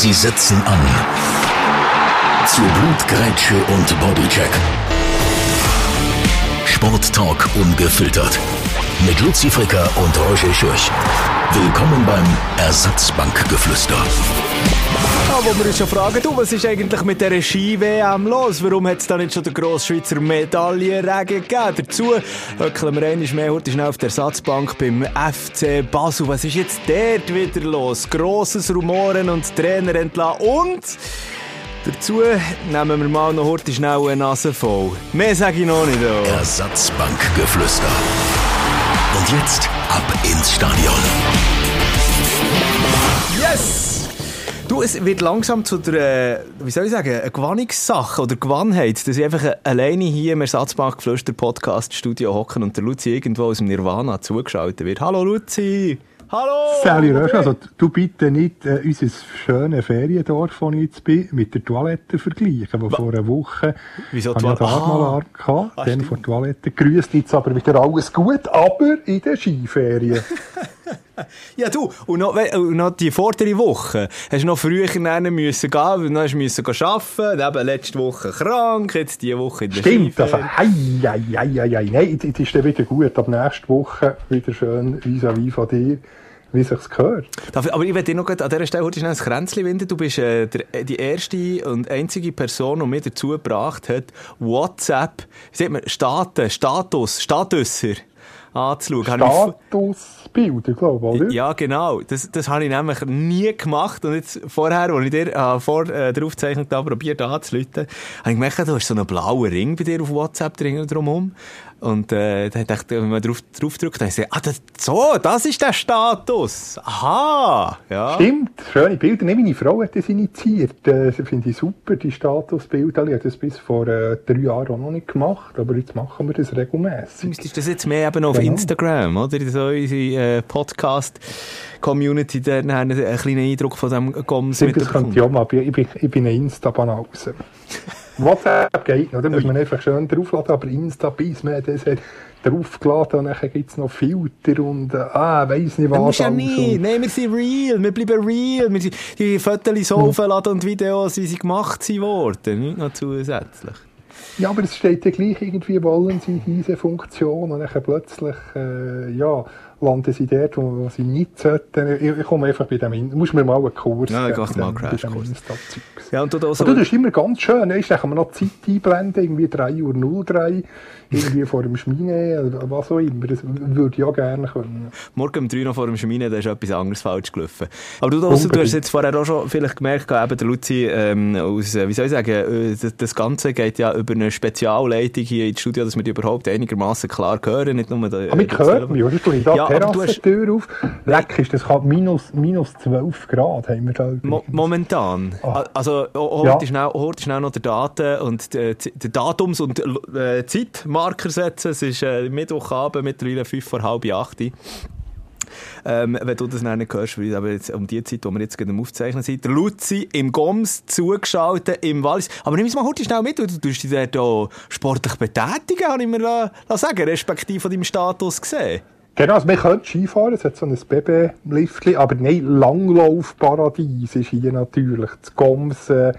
Sie setzen an. Zu Blutgrätsche und Bodycheck. Sporttalk ungefiltert. Mit Luzi Fricker und Roger Schürch. Willkommen beim Ersatzbankgeflüster. Ja, wo wir uns schon fragen, du, was ist eigentlich mit der Ski-WM los? Warum hat es da nicht schon den Grossschweizer Medaillenregen gegeben? Dazu höckeln wir einmal mehr heute schnell auf der Ersatzbank beim FC Basel. Was ist jetzt dort wieder los? Grosses Rumoren und Trainer entlassen und... Dazu nehmen wir mal noch heute schnell eine Nase voll. Mehr sage ich noch nicht. Oh. Ersatzbankgeflüster. Und jetzt ab ins Stadion. Yes! Du, es wird langsam zu der, äh, wie soll ich sagen, eine Gewannungssache oder Gewannheit, dass ich einfach alleine hier im Ersatzbankgeflüster Podcast Studio hocken und der Luzi irgendwo aus dem Nirvana zugeschaltet wird. Hallo Luzi! Hallo! Sally Rösch, also du bitte nicht äh, unser schönes Feriendorf, wo ich jetzt bin, mit der Toilette vergleichen, wo vor einer Woche Wieso habe ich mal Ah. Alarm gehabt, Ah, dann der Toilette. Grüßt jetzt aber wieder alles gut, aber in den Skiferien. Ja, du, und noch, und noch die vordere Woche hast du noch früher lernen müssen gehen, dann hast du arbeiten, eben letzte Woche krank, jetzt diese Woche in der Stimmt, also, Skiferien. hei, hei, hei, hei, hei. Nein, jetzt, ist dann wieder gut. Ab nächste Woche wieder schön vis-à-vis von dir, wie sich's gehört. Aber ich werde dir noch an dieser Stelle heute schnell ein Kränzchen winden. Du bist äh, der, die erste und einzige Person, die mir dazu gebracht hat, WhatsApp, wie sagt man, Staten, Status, Statusser anzuschauen. Statusbilder, glaube ich, oder? Ja, genau. Das, das habe ich nämlich nie gemacht. Und jetzt vorher, als ich dir äh, vor äh, der Aufzeichnung da probiert anzuleiten, habe ich gemerkt, du hast so einen blauen Ring bei dir auf WhatsApp drin drumherum. Und äh, dann dachte ich, wenn man drauf, drauf drückt, dann ich ah, das, so, das ist der Status. Aha, ja. Stimmt, schöne Bilder. Nee, meine Frau hat das initiiert. Äh, Das finde ich super, die Statusbilder. Ich habe das bis vor äh, drei Jahren auch noch nicht gemacht, aber jetzt machen wir das Du regelmäßig. müsstest das jetzt mehr eben auf Genau. Instagram, oder? So unsere äh, Podcast-Community, da einen, einen kleinen Eindruck von dem Goms das könnte ich auch mal. Ich bin, ich bin ein Insta-Banause. WhatsApp geht noch, da muss man einfach schön draufladen, aber Insta, bis man das hat draufgeladen und dann gibt es noch Filter und äh, ah, weiss nicht was. Das muss ja nie. Nein, wir sind real. Wir bleiben real. Wir sind, die Fotos so aufladen und Videos, wie sie gemacht sind worden. Nicht noch zusätzlich. Ja, aber es steht ja gleich irgendwie, wollen sie diese Funktion und dann plötzlich, äh, ja, landen sie dort, wo, sie nicht sollten. Ich, ich komme einfach bei dem hin. Du musst mir mal einen Kurs Ja, ich mach mal einen Crashkurs. Ja, und du da so... Und du, das ist immer ganz schön. ne? Dann kann man noch Zeit einblenden, irgendwie 3.03 Uhr, irgendwie vor dem Schmine, oder was auch immer. Das würde ich auch gerne können. Morgen um 3 noch vor dem Schmine, da ist etwas anderes falsch gelaufen. Aber du, Dawson, du hast jetzt vorher auch schon vielleicht gemerkt, eben der Luzi, ähm, aus, äh, wie soll ich sagen, äh, das, das Ganze geht ja über eine Spezialleitung hier ins Studio, dass wir die überhaupt einigermaßen klar hören, nicht nur... Der, Aber mich hört mich, oder? Tue ich da Ja, du hast- Terrassentür auf? Leck ist das halt minus, minus 12 Grad haben wir da. Mo momentan. Ah. Also, Ja. heute schnell, heute schnell noch der Daten und der, der Datums- und äh, Zeitmarker setzen. Es ist äh, Mittwochabend, mittlerweile fünf vor halb acht. Ähm, wenn du das nicht hörst, weil aber jetzt um die Zeit, wo wir jetzt gerade Aufzeichnen sind, der Luzi im Goms zugeschaltet im Wallis. Aber nimm es mal heute schnell mit, weil du tust dich dort sportlich betätigen, habe ich mir sagen, respektive von deinem Status gesehen. Genau, also man könnte Skifahren, es hat so ein Babyliftchen, aber nein, Langlaufparadies ist hier natürlich. Das Goms, äh,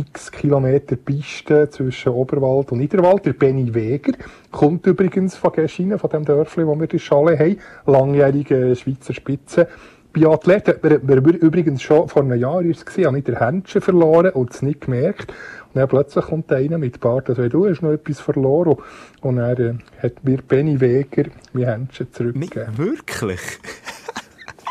x Kilometer Piste zwischen Oberwald und Niederwald. Der Benny Weger kommt übrigens von Geschinen, von dem Dörfli, wo wir die Schale haben. Langjähriger Schweizer Spitze. Biathlet hat man, man übrigens schon vor einem Jahr ist es gesehen, habe ich den Händchen verloren und es nicht gemerkt. Und dann plötzlich kommt einer mit Bart, also du hast noch etwas verloren. Und er äh, hat mir Benny Weger mein Händchen Nicht zurückgegeben. wirklich.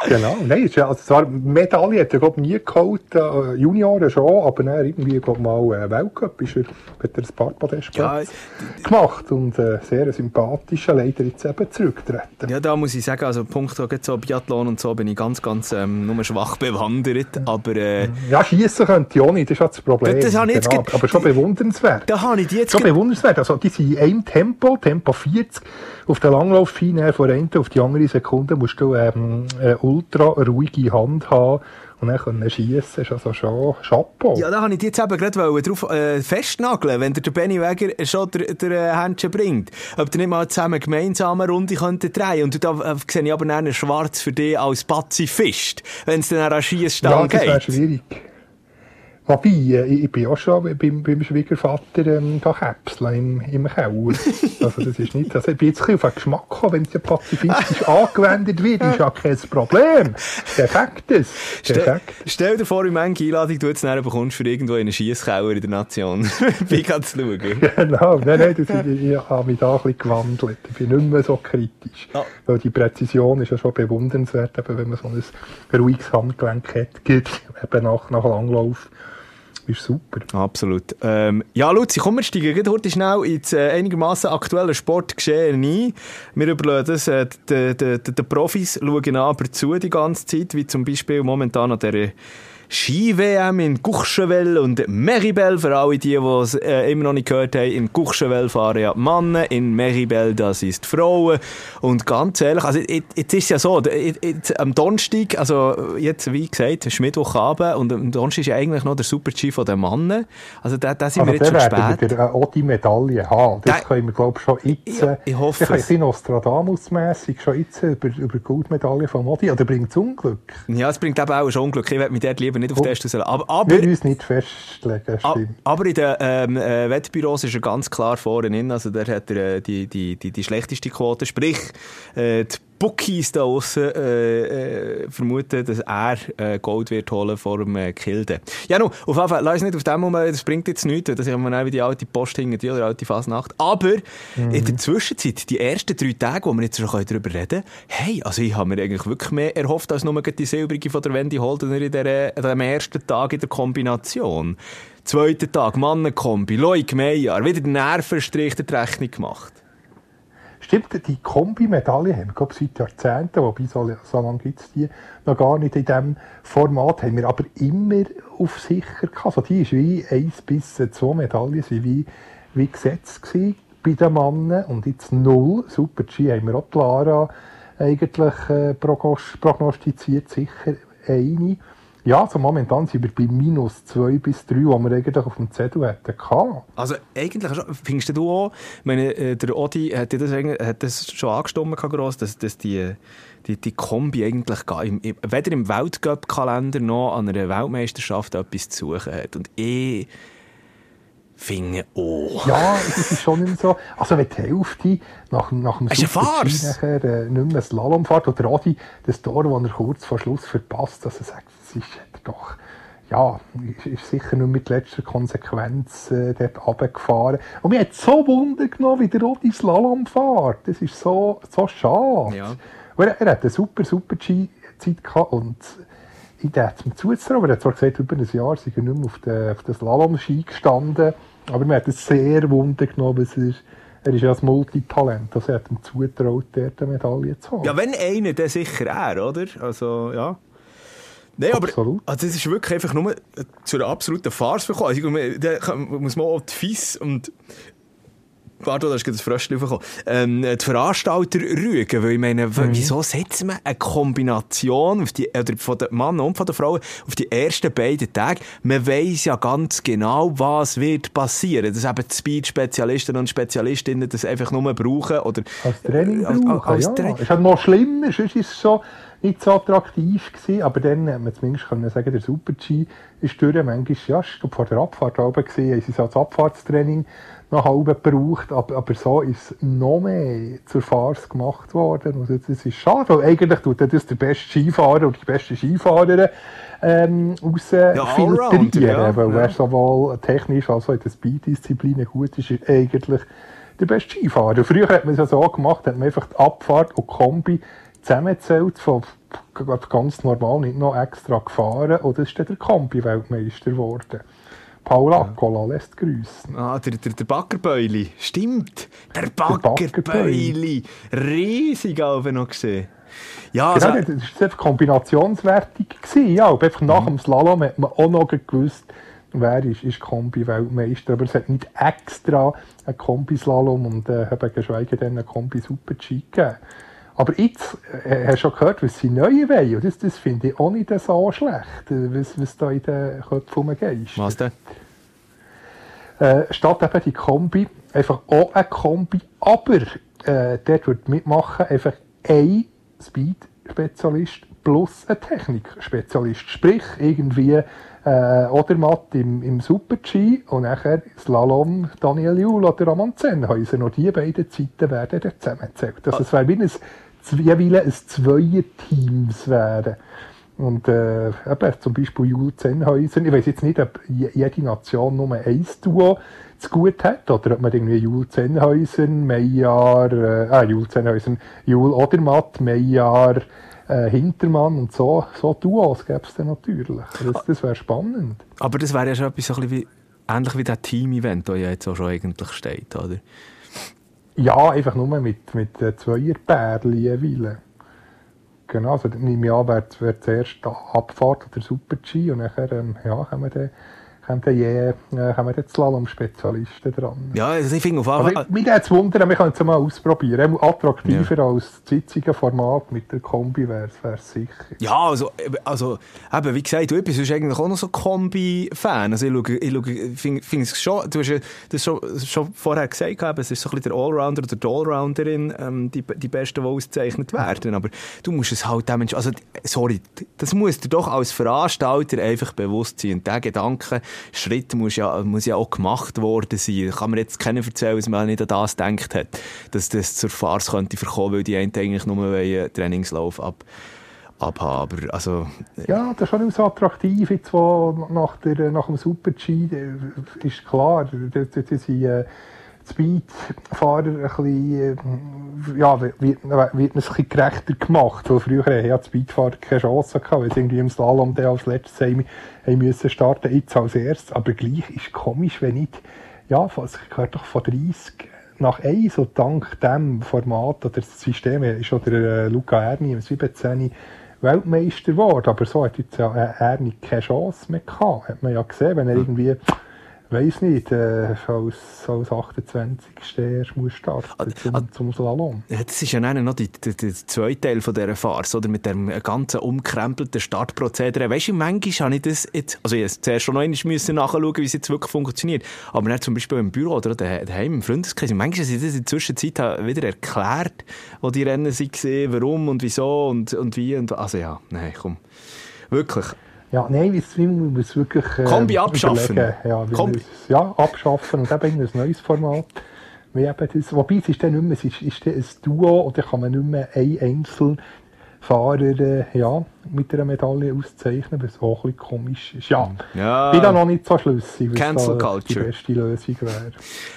Genau, nein, ja, also zwar Medaille hat er glaub, nie geholt, äh, Junioren schon, aber dann irgendwie glaub, mal äh, Weltcup ist er, hat er ein paar Podestplätze Ja, gemacht und äh, sehr sympathischer, leider jetzt eben zurückgetreten. Ja, da muss ich sagen, also Punkt so Biathlon und so bin ich ganz, ganz ähm, nur schwach bewandert, aber äh, Ja, schießen könnte ich auch nicht, das ist das Problem. Das habe ich jetzt genau, ge- aber schon bewundernswert. da habe ich jetzt... Schon bewundernswert. Also, die sind in einem Tempo, Tempo 40. Auf der Langlaufschiene von der einen auf die andere Sekunde musst du ähm, eine ultra ruhige Hand haben und dann können schiessen. Das ist also schon Chapeau. Ja, da habe ich jetzt eben gerade drauf äh, festnageln, wenn der, Benny Weger schon der, der äh, Händchen bringt. Ob ihr nicht mal zusammen gemeinsam eine Runde könnten drehen Und da äh, sehe ich aber dann schwarz für dich als Pazifist, wenn es dann an Ja, Schiessstand das wäre geht. schwierig. Wobei, äh, ich, bin auch schon beim, beim Schwiegervater ähm, käpseln im, im Keller. Also das ist nicht, also ich bin jetzt ein bisschen auf den Geschmack gekommen, wenn es ja pazifistisch angewendet wird, ist ja kein Problem. Perfekt. Stell, stell dir vor, wie manche Einladung du jetzt nachher bekommst für irgendwo in einen Schiesskeller in der Nation. wie kannst du schauen? Genau, nein, nein, das, ich, ich habe mich da ein bisschen gewandelt. Ich bin nicht mehr so kritisch. Ah. Weil die Präzision ist ja schon bewundernswert, eben, wenn man so ein ruhiges Handgelenk hat, geht, eben nach, nach Langlauf ist super. Absolut. Ähm, ja, Luzi, komm, wir steigen heute schnell ins äh, einigermaßen aktuelle Sportgeschehen ein. Wir überlegen das äh, den, Profis, schauen aber zu die ganze Zeit, wie zum Beispiel momentan an der Ski-WM in Courchevel und Meribel, für alle die, die es äh, immer noch nicht gehört haben, in Courchevel fahren ja Männer, in Meribel das ist Frauen und ganz ehrlich, also jetzt ist es ja so, jetzt, am Donnerstag, also jetzt wie gesagt, ist Mittwochabend und am Donnerstag ist ja eigentlich noch der Super-G von den Männern, also da, da sind also wir jetzt schon spät. Wir werden auch die Medaille haben, das da, können wir glaube ich schon jetzt, ja, ich hoffe ich es. Nostradamus-mässig schon jetzt über, über die Goldmedaille von Modi, oder bringt es Unglück? Ja, es bringt eben auch schon Unglück, ich werde mit der lieber nicht auf den stellen. Aber, aber, wir uns nicht festlegen, stimmt. Aber in den ähm, äh, Wettbüros ist er ganz klar vorne Also der hat er, äh, die, die, die, die schlechteste Quote. Sprich, äh, die Bookies da aussen äh, äh, vermuten, dass er äh, Gold wird holen vor dem äh, Kilde. Ja, nun, auf jeden Fall, lass nicht auf dem Moment, das bringt jetzt nichts, das ist immer wie die alte Post hinten, die oder alte Fasnacht. Aber mhm. in der Zwischenzeit, die ersten drei Tage, wo wir jetzt schon darüber reden können, hey, also ich habe mir eigentlich wirklich mehr erhofft, als nur die Silbrige von der Wendy Holdener in der, am ersten Tag in der Kombination. Zweiter Tag, Mannenkombi, Loik Meijer, wieder den Nervenstrich der Rechnung gemacht. Stimmt, die Kombi-Medaille haben wir, seit Jahrzehnten, wobei so, so lange gibt es die noch gar nicht in diesem Format, haben wir aber immer auf sicher gehabt. Also die ist wie eins bis zwei Medaillen sind wie, wie gesetzt bei den Männern und jetzt null. Super G haben wir auch Lara eigentlich äh, prognostiziert, sicher eine. Ja, also momentan sind wir bei minus 2 bis 3, wo wir eigentlich auf dem Zettel hätten Also eigentlich, findest du auch, meine, äh, der Odi hat das, hat das schon angestimmt, gross, dass, dass die, die, die Kombi eigentlich im, weder im Weltcup-Kalender noch an einer Weltmeisterschaft etwas zu suchen hat. Und ich finde, oh. Ja, das ist schon nicht so. Also wenn die Hälfte nach, nach dem Super nachher äh, nicht mehr Slalom fährt, oder Adi das Tor, das er kurz vor Schluss verpasst, dass er sagt, ist doch, ja, ist, ist sicher nur mit letzter Konsequenz äh, dort runtergefahren. Und mir hat so Wunder genommen, wie der Rodi Slalom fährt. Das ist so, so schade. Ja. Er, er hat eine super, super Zeit gehabt und ich dachte mir zuzutrauen, aber er hat zwar gesagt, über ein Jahr sei er nicht mehr auf den, auf den Slalom-Ski gestanden, aber mir hat es sehr Wunder genommen, es ist, er ist ja ein Multitalent, also er hat ihm zutraut, dort eine Medaille zu haben. Ja, wenn einer, dann sicher er, oder? Also, ja. Nein, aber also das ist wirklich einfach nur zu einer absoluten Farce gekommen. Also, da muss man auch die FIS und Warte, da ist gerade das Fröschchen aufgekommen. Ähm, die Veranstalter rügen, weil ich meine, mhm. wieso setzen wir eine Kombination auf die, oder von den Mann und von der Frau auf die ersten beiden Tage? Man weiss ja ganz genau, was wird passieren. Dass eben die Speed-Spezialisten und Spezialistinnen das einfach nur brauchen oder... Als Training äh, als, als, als ja. Training. Ist halt noch schlimmer, sonst ist es so nicht so attraktiv gewesen, aber dann hat man zumindest können sagen, der Super-G ist durch. Manchmal, ja, ich glaube, vor der Abfahrt oben gesehen, haben sie es als Abfahrtstraining noch halb gebraucht, aber, aber so ist noch mehr zur Farce gemacht worden. Also das ist schade, weil eigentlich tut das der beste Skifahrer oder die beste Skifahrerin ähm, raus ja, filtrieren, ja, weil ja. er sowohl technisch als auch in den Speed-Disziplinen gut ist, ist eigentlich der beste Skifahrer. Früher hat man es ja so gemacht, hat man einfach die Abfahrt und die Kombi zusammengezählt, von ganz normal, nicht noch extra gefahren, oder ist dann der Kombi-Weltmeister geworden. Paula Accola lässt grüßen. Ah, der, der, der Baggerbeuli. Stimmt. Der Baggerbeuli. Riesig auch noch gesehen. Ja, genau, also, das war einfach kombinationswertig. Gewesen. Ja, einfach nach mhm. dem Slalom hat man auch noch gewusst, wer ist, ist Kombi-Weltmeister. Aber es hat nicht extra einen Kombi-Slalom und äh, geschweige denn einen Kombi-Super-G gegeben. Aber jetzt äh, hast du schon gehört, was sie neu wollen. Und das, das finde ich auch nicht so schlecht, äh, was, was da in den Köpfen rumgeht. Was denn? Äh, statt eben die Kombi, einfach auch eine Kombi, aber äh, dort wird mitmachen einfach ein Speed-Spezialist plus ein Technik-Spezialist. Sprich, irgendwie äh, Odermatt im, im Super-G und nachher Slalom Daniel Juhl oder Roman Zenhäuser. Nur die beiden Zeiten werden dann zusammengezählt. Also es wäre wie ein, jeweils ein Zweier-Teams wären. Und äh, eben, zum Beispiel Jules Zenhäuser, ich weiß jetzt nicht, ob jede Nation nur ein Duo zu gut hat, oder ob man irgendwie Jules Zenhäuser, Meijar, äh, ah, Jules Zenhäuser, Jules Odermatt, Meijar, äh, Hintermann und so, so Duos gäbe es dann natürlich. Das, das wäre spannend. Aber das wäre ja schon etwas so ein wie, ähnlich wie das Team-Event, das ja jetzt auch schon eigentlich steht, oder? Ja, einfach nur mit, mit äh, Zweierpärchen jeweils. Genau, also nehme ich an, wäre wär zuerst Abfahrt oder Super-G und nachher ähm, ja, wir dann dann je, äh, haben wir dann Slalom-Spezialisten dran. Ja, also ich finde auf jeden Fall... Mich würde es wundern, wir können es mal ausprobieren. Attraktiver ja. als das jetzige Format mit der Kombi wäre es sicher. Ja, also, also eben, wie gesagt, du bist eigentlich auch noch so Kombi-Fan. Also ich, schaue, ich schaue, finde find es schon, du hast ja das schon, schon vorher gesagt, eben, es ist so ein bisschen der Allrounder oder die Allrounderin, ähm, die, die Besten, die ausgezeichnet werden. Aber du musst es halt dem also sorry, das muss dir doch als Veranstalter einfach bewusst sein. Und der Gedanke, Schritt muss ja, muss ja auch gemacht worden sein. Kann man jetzt keiner erzählen, dass man nicht an das gedacht hat, dass das zur Farce könnte verkommen, weil die einen eigentlich nur einen Trainingslauf ab abhaben. Also, äh, ja, das ist schon so attraktiv, jetzt, wo nach, der, nach dem Super-G äh, ist klar, das, das, das äh, Speedfahrer ein bisschen, äh, ja, wird, wird ein bisschen gerechter gemacht. Weil früher haben ja die Speedfahrer keine Chance gehabt, weil sie irgendwie im Slalom der als letztes haben, haben müssen starten, jetzt als erstes. Aber gleich ist es komisch, wenn nicht, ja, es gehört doch von 30 nach 1 und dank dem Format oder System ist schon der äh, Luca Erni im 17 Weltmeister geworden. Aber so hat jetzt ja Erni keine Chance mehr gehabt. Hat man ja gesehen, wenn er irgendwie weiß nicht, äh, als, als 28. erst muss starten ah, zum, ah, zum Slalom. Das ist ja noch der, zweite Teil von dieser Farce, oder? Mit dem ganzen umkrempelten Startprozedere. Weißt du, manchmal habe ich das jetzt, also ich zuerst schon noch einmal müssen nachschauen, wie es jetzt wirklich funktioniert. Aber dann zum Beispiel im Büro oder daheim im Freundeskreis, manchmal ich das in der Zwischenzeit wieder erklärt, wo die Rennen waren, warum und wieso und, und wie. Und, also ja, nein, komm. Wirklich. Ja, nein, wir müssen wirklich. Äh, Kombi abschaffen. Ja, Kombi. Es, ja, abschaffen und eben ein neues Format. Wie eben das, wobei es ist dann nicht mehr, es ist, ist ein Duo oder kann man nicht mehr ein Einzel Fahrer äh, ja, mit einer Medaille auszeichnen, was auch ein bisschen komisch ist. Ja, ja. bin da noch nicht so schlüssig, was Cancel da die beste Lösung wäre.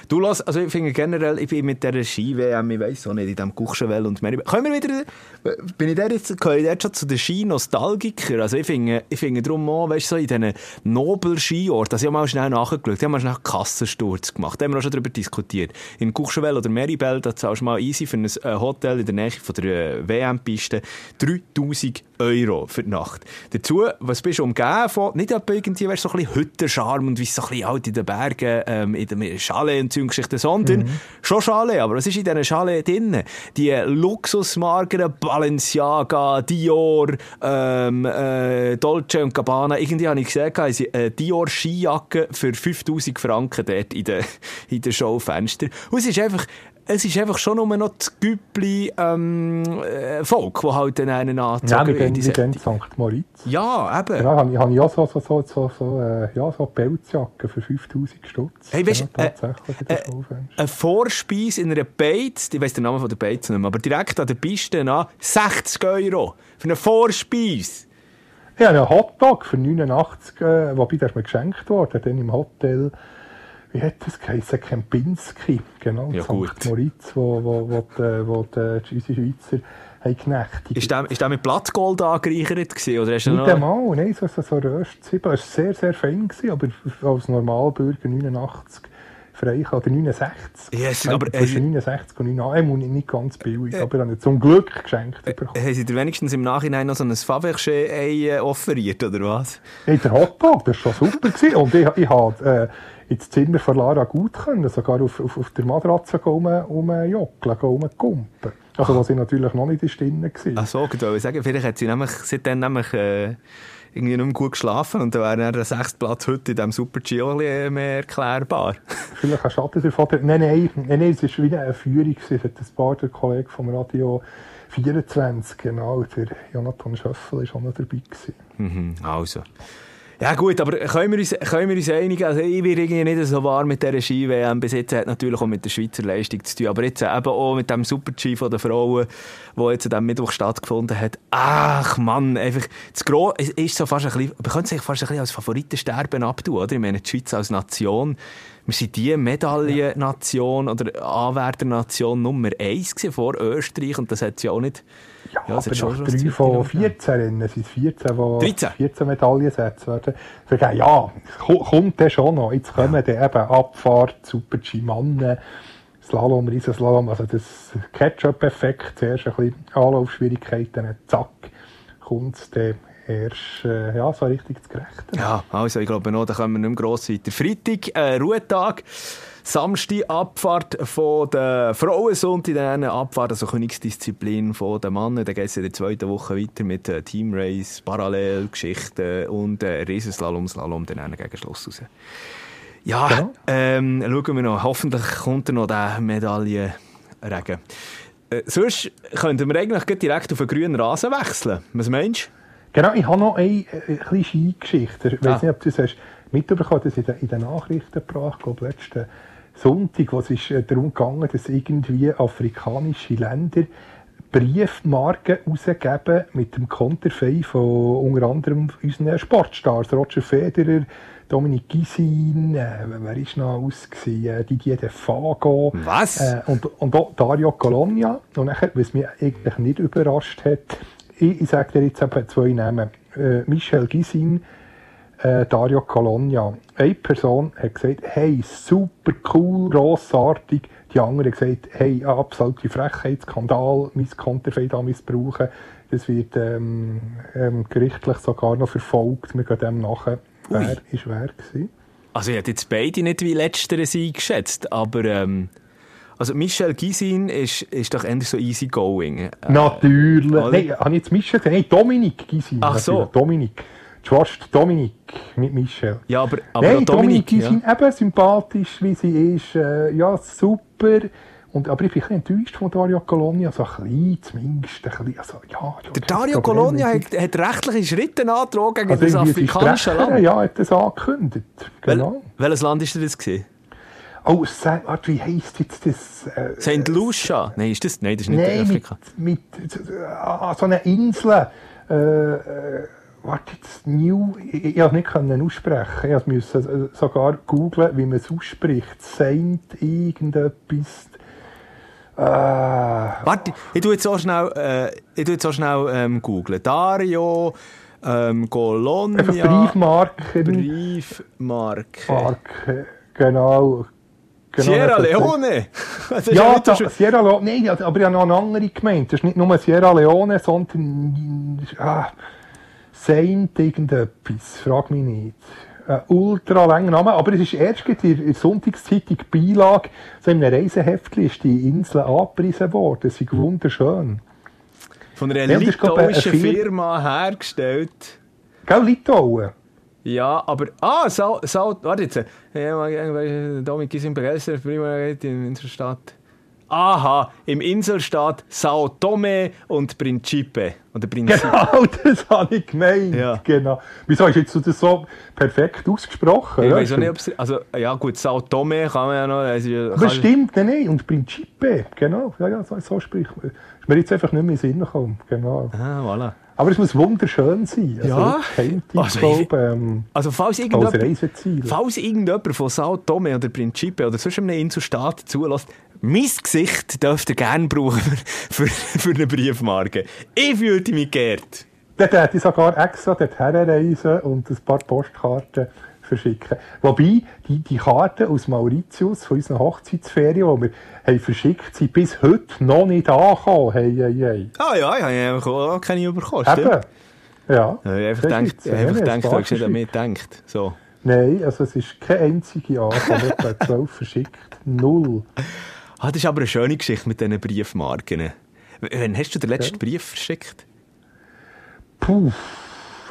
Du lass, also ich finde generell, ich bin mit dieser Ski-WM, ich weiss auch nicht, in diesem Kuchschenwell und mehr. Können wir wieder, bin ich der jetzt, gehöre ich jetzt schon zu den Ski-Nostalgikern? Also ich finde, ich finde darum auch, weißt du, so in diesen Nobel-Skiorten, also ich habe mal schnell nachgeschaut, ich habe mal schnell einen Kassensturz gemacht, da haben wir auch schon darüber diskutiert. In Kuchschenwell oder Meribel, da zahlst du mal easy für ein äh, Hotel in der Nähe von der äh, WM-Piste 3000 Euro für die Nacht. Dazu, was bist du umgeben von, nicht etwa irgendwie, weißt, so ein bisschen Hüttenscharm und wie so ein bisschen halt in den Bergen, ähm, in den Chalet und Geschichten, sondern mhm. schon Chalet, aber was ist in diesen Chalet drin? Die Luxusmarken Balenciaga, Dior, ähm, äh, Dolce und Gabbana, irgendwie habe ich gesehen, eine Dior Skijacke für 5000 Franken dort in den, in den Schaufenster. Und es ist einfach, es ist einfach schon nur noch das Güppli ähm, äh, Volk, das halt dann einen anzogen Ja, wir gehen St. Moritz. Ja, eben. Ja, habe ich, hab ich auch so, so, so, so, so, äh, ja, so Pelzjacken für 5000 Stutz. Hey, weißt, ja, tatsächlich äh, äh, ein Vorspeis in einer Beiz, ich weiss den Namen von der Beiz nicht mehr, aber direkt an der Piste an, 60 Euro für eine Vorspeis. Ja, einen Hotdog für 89, äh, wobei der ist mir geschenkt worden, dann im Hotel wie hat das geheißen? Kempinski, genau, ja, St. Gut. Moritz, wo, wo, wo, die, wo die, unsere Schweizer haben genächtigt. Ist der, ist der mit Blattgold angereichert gewesen, oder hast du Nicht einmal, nein, so, so, so Röstzwiebeln. Es war sehr, sehr fein, gewesen, aber als Normalbürger 89 frei oder 69. Yes, aber, äh, 69 und 89, nicht ganz billig, äh, aber dann zum Glück geschenkt äh, bekommen. Haben Sie dir wenigstens im Nachhinein noch so ein Fabergé-Ei äh, offeriert, oder was? Hey, der Hotdog, das war schon super. gewesen. und ich, ich habe... Äh, ins Zimmer von Lara gut können, sogar auf, auf, auf der Matratze um, umjockeln, umkumpen. Also, wo sie natürlich noch nicht in der war. Ach so, ich wollte sagen, vielleicht hat sie nämlich, seitdem nämlich, äh, irgendwie nicht mehr gut geschlafen und dann wäre der sechste Platz heute in diesem Super G mehr erklärbar. Vielleicht ein Schatten davon. Nein, nein, nein, nein, es war wieder eine Führung. Es hat ein paar der Kollege vom Radio 24, genau, der Jonathan Schöffel, war auch noch dabei. Gewesen. Mhm, also. Ja gut, aber können wir uns, können wir uns einigen? Also ich bin irgendwie nicht so warm mit dieser Ski-WM. Bis jetzt hat natürlich auch mit der Schweizer Leistung zu tun. Aber jetzt eben auch mit dem Super-G von der Frauen, der jetzt am Mittwoch stattgefunden hat. Ach Mann, einfach, das Gros ist so fast ein bisschen, man könnte sich fast ein bisschen als Favoritensterben abtun, oder? Ich meine, die Schweiz als Nation, wir sind die Medaillennation oder Anwärternation Nummer eins vor Österreich und das hat ja auch nicht... Ja, ja aber nach drei von 14 Rennen sind es 14, wo 13. 14 Medaillensätze werden. Ja, kommt der schon noch. Jetzt kommen ja. dann eben Abfahrt, Super-G Mannen, Slalom, Riesenslalom, also das Ketchup-Effekt, zuerst ein bisschen Anlaufschwierigkeiten, zack, kommt es dann erst äh, ja, so richtig zu gerechten. Ja, also ich glaube noch, da kommen wir nicht mehr gross weiter. Freitag, äh, Ruhetag. Samstag Abfahrt von den Frauen, Sonntag dann Abfahrt, also Königsdisziplin von den Männern. Dann geht es in der zweiten Woche weiter mit äh, Teamrace, Parallelgeschichten und äh, Riesenslalom, Slalom dann gegen Schluss raus. Ja, genau. ähm, schauen wir noch. Hoffentlich kommt noch der Medaillenregen. Äh, sonst könnten wir eigentlich direkt auf einen grünen Rasen wechseln. Was meinst du? Genau, ich habe noch eine, eine äh, kleine Skigeschichte. Ich weiß ah. nicht, ob du das hast mitbekommen hast, in den, in den Nachrichten gebracht, glaube letzten Sonntag, wo es ist äh, darum ging, dass irgendwie afrikanische Länder Briefmarken rausgeben mit dem Konterfei von unter anderem unseren Sportstars, Roger Federer, Dominik Gisin, äh, wer ist noch aus äh, Didier De Fago. Was? Äh, und, und auch Dario Colonia. Und nachher, was mich eigentlich nicht überrascht hat, ich, ich sage dir jetzt eben zwei Namen. Äh, Michel Gisin, äh, Dario Colonia. Eine Person hat gesagt, hey, super cool, grossartig. Die andere hat gesagt, hey, absolute Frechheit, Skandal, mein Konterfei da missbrauchen. Das wird ähm, ähm, gerichtlich sogar noch verfolgt. Wir gehen dem nachher. Wer war wer gewesen? Also ich hätte jetzt beide nicht wie letztere eingeschätzt, aber... Ähm also Michel Gisin ist, ist doch endlich so easy going. Äh, Natürlich. Nein, habe ich jetzt Michel gesagt? Nein, Dominik Gisin. Ach so. Dominik. Schwarz Dominik, nicht Michel. Ja, aber, aber Nein, Dominik, Dominik ja. eben sympathisch, wie sie ist. Äh, ja, super. Und, aber ich bin ein enttäuscht von Dario Colonia, so ein bisschen zumindest. Ein bisschen, also, ja, der Dario Colonia hat, hat, rechtliche Schritte angetragen gegen also das afrikanische Land. Ja, hat das angekündigt. Genau. Wel welches Land war das? Gewesen? Oh, warte, wie heisst jetzt das? Äh, St. Lucia? Nein, ist das, nein, das ist nicht nein, Afrika. Mit, mit so einer Insel. Äh, äh, warte jetzt, New, ich, ich, ich nicht können aussprechen. Ich musste äh, sogar googlen, wie man es ausspricht. Saint irgendetwas. Äh, warte, ich tue jetzt so schnell, äh, ich tue jetzt so schnell ähm, googlen. Dario, ähm, Colonia. Briefmarken. Briefmarke. genau. Genau, Sierra Leone? ja, da, Sierra Leone, nein, aber ich habe noch eine andere gemeint. Das ist nicht nur Sierra Leone, sondern ah, Saint irgendetwas, frag mich nicht. Ein ultra langer Name, aber es ist erst in der Sonntagszeitung Beilage, so in einem Reiseheftchen ist die Insel angepriesen worden. Sie ist wunderschön. Von einer litauischen Firma hergestellt. Gell, Litauen? Ja, aber. Ah. Sao warte jetzt. Dominik ist begeistert, prima in unserer Stadt. Aha, im Inselstaat Sao Tome und Principe. Oder Principe. Genau, das habe ich gemeint. Ja. Genau. Wieso hast du das so perfekt ausgesprochen? Ich weiß auch nicht, ob es. Also, ja, gut, Sao Tome kann man ja noch. Also, das stimmt, nein, nein. Und Principe, genau. Ja, ja, so, so spricht man. Ist mir jetzt einfach nicht mehr in den Sinn gekommen. Genau. Ah, voilà. Aber es muss wunderschön sein. Also, ja. Also, glaube, ähm, also falls irgendjemand, falls irgendjemand von Sao Tome oder Principe oder sonst einem Inselstaat zulässt, mein Gesicht dürft ihr gerne brauchen für, für, eine Briefmarke. Ich fühlte mich geehrt. Dann hätte ich sogar extra dorthin reisen und ein paar Postkarten verschicken. Wobei, die, die Karten aus Mauritius, von unseren Hochzeitsferien, die wir haben verschickt, sind bis heute noch nicht angekommen. Hey, hey, hey. Ah ja, ich habe auch keine bekommen. Eben. Ja. Ich einfach ich einfach gedacht du hast nicht an mich gedacht. So. Nein, also es ist keine einzige angekommen. Ich habe 12 verschickt. Null. Ah, das ist aber eine schöne Geschichte mit diesen Briefmarken. Wann hast du den letzten ja. Brief verschickt? Puh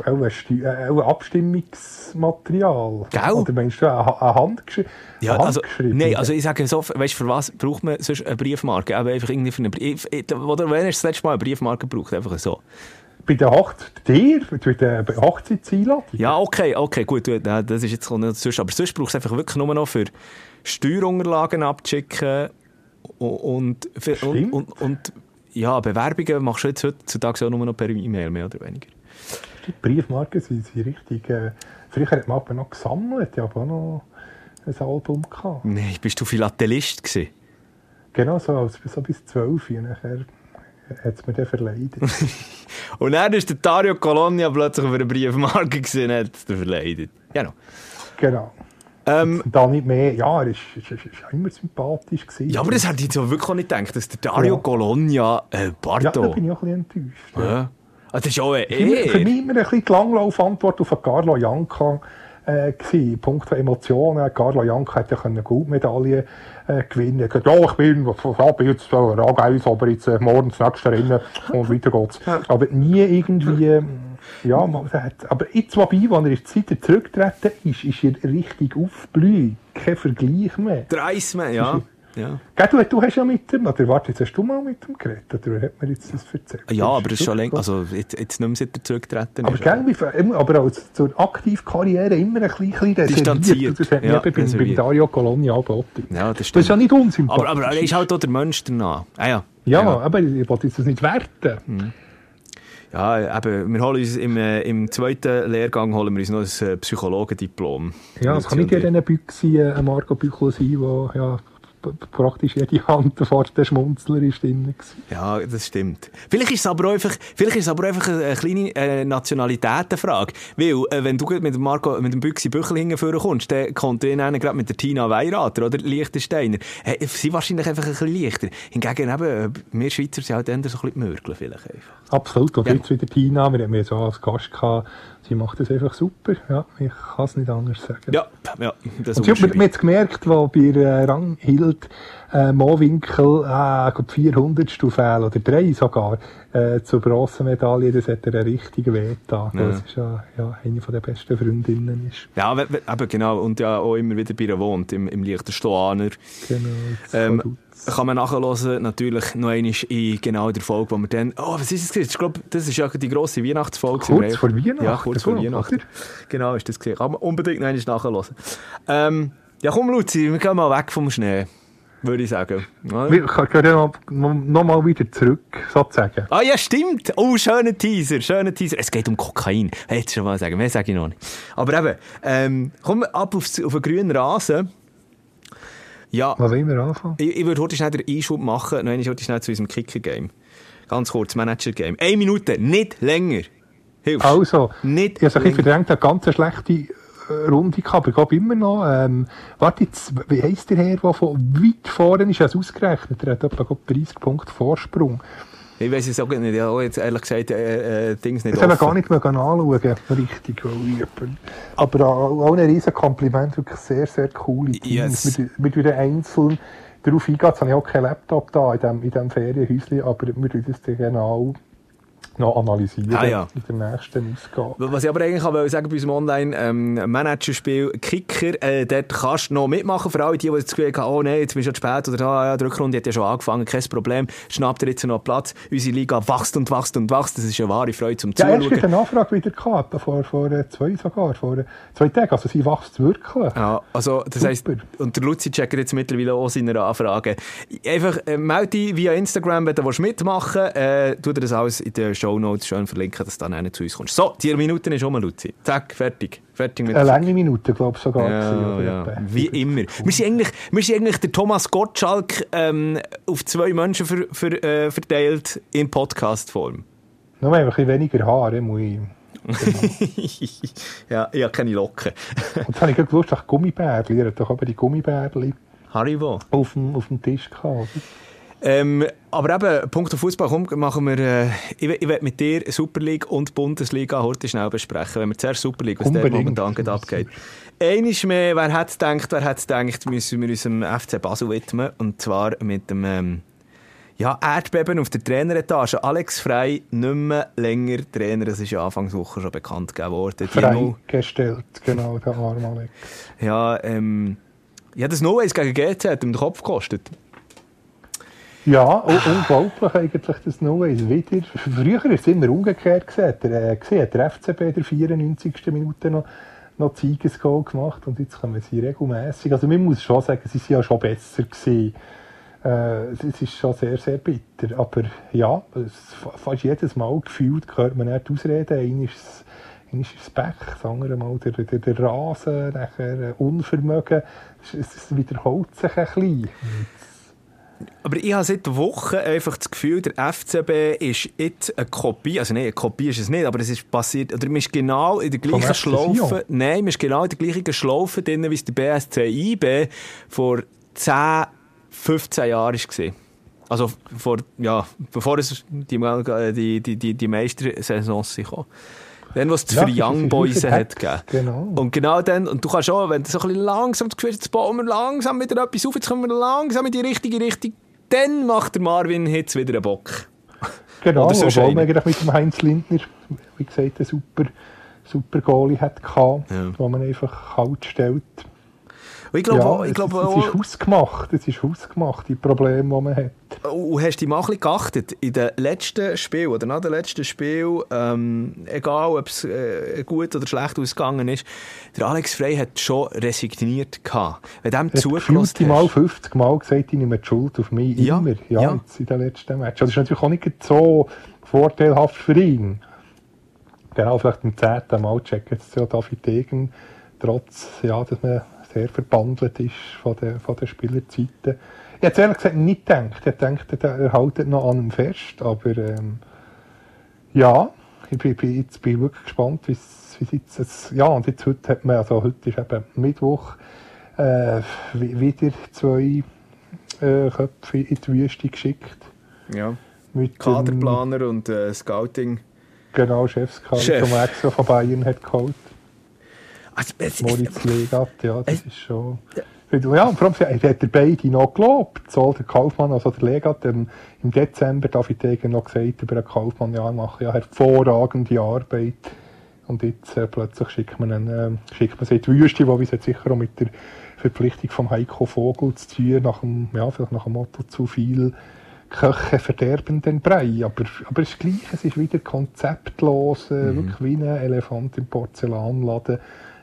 auch ein, äh, Abstimmungsmaterial. Gell? Oder meinst du eine, eine Handgesch ja, also, Nein, also ich sage so, weißt du, für was braucht man sonst eine Briefmarke? Aber einfach irgendwie für eine Brief... Oder wann hast du das letzte Mal eine Briefmarke gebraucht? Einfach so. bei der Hochzeit, dir, bei der Hochzeitseinladung. Ja, okay, okay, gut, das ist jetzt nicht sonst, aber sonst brauchst du einfach wirklich nur noch für Steuerunterlagen abzuschicken und, und, und, und, ja, Bewerbungen machst du jetzt heutzutage auch nur noch per E-Mail, mehr oder weniger. Die Briefmarken sind, sind richtig, äh, früher hat man aber noch gesammelt, ich habe auch noch ein Album gehabt. Nein, bist du Philatelist gewesen? Genau, so, so bis 12 und nachher hat es mir dann verleidet. und dann ist der Dario Colonia plötzlich auf einer Briefmarke gesehen hat es verleidet. Genau. Genau. Ähm, da nicht mehr, ja, er ist, ist, ist, ist immer sympathisch gewesen. Ja, aber das hätte ich jetzt wirklich nicht gedacht, dass der Dario ja. Colonia, äh, Bardo... Ja, da bin ich auch ein bisschen enttäuscht. Ja. ja. Also das ist auch eine Ehre. Für mich immer ein bisschen die Langlaufantwort auf Carlo Janka äh, gewesen. Punkt von Emotionen. Carlo Janka hätte ja eine Goldmedaille äh, gewinnen. Er ja, ich bin, ich bin jetzt Rang aber jetzt äh, morgen das nächste Rennen und weiter geht's. Aber nie irgendwie, ja, man hat, aber jetzt, wobei, als er in die Zeit zurückgetreten ist, ist er richtig aufblüht. Kein Vergleich mehr. Der Eismann, ja. Ja. Gell, du, du hast ja mit dem, oder warte, jetzt hast du mal mit dem geredet, oder hat mir jetzt das erzählt? Ja, aber es ist schon länger, also jetzt, jetzt nicht mehr seit er zurückgetreten aber, Gell, wie, aber als zur Aktivkarriere immer ein bisschen distanziert. Das hat ja, mir beim, beim Dario Colonia angeboten. Ja, das stimmt. Das ist ja nicht unsympathisch. Aber, aber er ist halt auch der Mensch danach. Ah, ja. Ja, ja, aber ich wollte das nicht werten. Mhm. Ja, eben, wir holen uns im, äh, im zweiten Lehrgang holen wir uns noch ein äh, Psychologendiplom. Ja, das kann nicht in diesen Büchsen äh, Marco Büchel sein, der ja, praktisch jede Hand vor der Schmunzler ist drin. Ja, das stimmt. Vielleicht ist es aber einfach, vielleicht ist es aber einfach eine, kleine äh, Nationalitätenfrage. Weil, äh, wenn du mit dem Marco, mit dem Büchsi Büchel hingeführen kommst, dann kommt ihr gerade mit der Tina Weirater oder Liechtensteiner. Äh, sie wahrscheinlich einfach ein bisschen leichter. Hingegen eben, äh, wir Schweizer sind halt eher so ein bisschen mörgeln vielleicht einfach. Absolut. Und ja. jetzt wieder Tina, wir haben ja so als Gast gehabt, sie macht das einfach super. Ja, ich kann es nicht anders sagen. Ja, ja. Das und sie hat man jetzt gemerkt, wo bei äh, Ranghild äh, Mowinkel äh, 400 Fehlen oder drei sogar äh, zur Bronzemedaille, das hat er richtig weh ja. Das ist ja, ja eine von der besten Freundinnen. Ist. Ja, aber genau. Und ja auch immer wieder bei ihr wohnt, im, im Liechtensteiner. Genau. Ähm, kann man nachhören, natürlich noch einmal in genau der Folge, wo wir dann, oh, was ist das Ich glaube, das ist ja die grosse Weihnachtsfolge. Kurz vor Weihnachten? Ja, kurz vor Weihnachten. Genau, ist das gesehen. Kann man unbedingt noch einmal nachhören. Ähm, ja, komm, Luzi, wir gehen mal weg vom Schnee. Würde ich sagen. Ja. Wir gehen noch, noch mal wieder zurück, sozusagen. Ah ja, stimmt. Oh, schöner Teaser, schöner Teaser. Es geht um Kokain. Hättest du schon mal sagen. Mehr sage ich noch nicht. Aber eben, ähm, komm ab auf, auf einen grünen Rasen. Ja. Was wollen wir anfangen? Ich, ich würde heute schnell den Einschub machen. Nein, ich heute schnell zu unserem Kicker-Game. Ganz kurz, Manager-Game. Eine Minute, nicht länger. Hilfst. Also, nicht ich habe ein verdrängt, eine ganz schlechte äh, Runde gehabt, aber ich glaube immer noch, ähm, warte jetzt, wie heisst der Herr, der von weit vorne ist, also ausgerechnet, er hat etwa 30 Punkte Vorsprung. Ich weiß es auch nicht. Ich habe jetzt ehrlich gesagt äh, äh, Dings nicht Das haben wir gar nicht mehr anschauen, richtig. Aber auch, auch ein riesen Kompliment, wirklich sehr, sehr coole Teams. Yes. Mit, mit wieder einzeln darauf eingehen. Jetzt habe ich auch keinen Laptop da in diesem, in Ferienhäuschen, aber wir würden das genau noch analysieren ah, ja. in der nächsten Ausgabe. Was ich aber eigentlich auch sagen bei unserem Online-Managerspiel ähm, Kicker, äh, dort kannst du noch mitmachen, für alle die, die das Gefühl haben, oh nein, jetzt bist du zu spät oder ah, ja, die Rückrunde hat ja schon angefangen, kein Problem, schnappt ihr jetzt noch Platz. Unsere Liga wächst und wächst und wächst, das ist eine wahre Freude zum Zuschauen. Ja, erst eine Nachfrage wieder gehabt, vor, vor äh, zwei sogar, vor äh, zwei Tagen, also sie wächst wirklich. Ja, also das Super. heisst, und der Luzi checkt jetzt mittlerweile auch seine Anfragen. Einfach äh, melde dich via Instagram, wenn du mitmachen willst, äh, tu dir das alles in der Show Show Notes schön verlinken, dass du dann zu uns kommst. So, die Minuten ist um, Luzi. Zack, fertig. fertig mit Eine lange Minute, glaube ich sogar. Ja, ja. Wie immer. Wir sind, eigentlich, wir sind eigentlich der Thomas Gottschalk ähm, auf zwei Menschen ver, ver, äh, verteilt in Podcast-Form. Nur ein bisschen weniger Haare, muss ich... ja, ich habe keine Locken. Und jetzt habe ich gewusst, dass Gummibärli, er hat doch aber die Gummibärli Haribo. Auf dem, auf dem Tisch gehabt. Ähm, aber eben, Punkt auf Fußball, komm, machen wir, äh, ich, ich will mit dir Super League und Bundesliga heute schnell besprechen. Wenn wir zuerst Super League, was der momentan gerade abgeht. Eines mehr, wer hat es gedacht, wer hat es gedacht, müssen wir unserem FC Basel widmen. Und zwar mit dem, ähm, ja, Erdbeben auf der Traineretage. Alex Frei, nicht mehr länger Trainer. Das ist ja Anfangswoche schon bekannt gegeben worden. Freigestellt, genau, der arme Alex. Ja, ähm, ja, das No gegen GC hat ihm den Kopf gekostet. Ja, unglaublich eigentlich, das Ways wieder. Früher war es immer umgekehrt. Gewesen. Der, äh, gesehen, der FCB in der 94. Minute noch, noch Siegesgoal gemacht und jetzt kommen sie regelmässig. Also man muss schon sagen, sie waren ja schon besser gewesen. Äh, es ist schon sehr, sehr bitter. Aber ja, fast jedes Mal gefühlt hört man nicht Ausreden. Einmal ist es ist das das andere Mal der, der, der Rasen, nachher Unvermögen. Es, es wiederholt sich ein bisschen. Aber ich habe seit Wochen einfach das Gefühl, der FCB ist jetzt eine Kopie, also nein, eine Kopie ist es nicht, aber es ist passiert, oder man ist genau in der gleichen Schlaufe, nein, man ist genau in der gleichen Schlaufe drin, wie es der BSC IB vor 10, 15 Jahren war. Also vor, ja, bevor es die, die, die, die, Meistersaisons kamen. Dann, was es ja, für Young Boys hat gegeben. Genau. Und genau dann, und du kannst auch, wenn du so ein bisschen langsam das Gefühl hast, jetzt bauen wir langsam wieder etwas auf, jetzt kommen wir langsam in die richtige Richtung, dann macht der Marvin Hitz wieder einen Bock. Genau, Oder so obwohl man eigentlich mit dem Heinz Lindner, wie gesagt, einen super, super Goalie hat gehabt, ja. wo man einfach halt stellt. Ich glaube, ja, ich glaube, es, es, ist hausgemacht, es ist hausgemacht, die Probleme, die man hat. Und hast du dich mal ein bisschen geachtet, in den letzten Spiel oder nach dem letzten Spiel, ähm, egal ob es äh, gut oder schlecht ausgegangen ist, der Alex Frey hat schon resigniert gehabt. Wenn dem zugelassen hast... Mal 50 Mal gesagt, ich nehme die Schuld auf mich, ja, immer, ja, ja. in den letzten Match. Das ist natürlich auch nicht so vorteilhaft für ihn. Genau, vielleicht im zehnten Mal checkt jetzt ja David Degen, trotz, ja, dass man sehr verbandelt ist von den, von den Spielerzeiten. Ich hätte ehrlich gesagt nicht gedacht. Ich dachte, er haltet noch an ihm fest. Aber ähm, ja, ich bin, bin, jetzt bin wirklich gespannt, wie es jetzt. Ja, und jetzt heute hat man, also heute ist eben Mittwoch, äh, wieder zwei äh, Köpfe in die Wüste geschickt. Ja. Mit Kaderplaner dem, und äh, Scouting. Genau, Chefscout, Chef. der extra von Bayern hat geholt. Also, Moritz Legat, ja, das ist schon... Ja, und vor allem hat er beide noch gelobt. Sowohl der Kaufmann als auch der Legat. Ähm, Im Dezember David Degen noch gesagt über den Kaufmann, ja, macht ja hervorragende Arbeit. Und jetzt äh, plötzlich schickt man, einen, äh, schickt man sie in die Wüste, wo wir sicher auch mit der Verpflichtung von Heiko Vogel zu tun, nach dem, ja, vielleicht nach dem Motto zu viel Köche verderben den Brei. Aber, aber es ist gleich, es ist wieder konzeptlos, äh, mhm. wirklich wie ein Elefant im Porzellanladen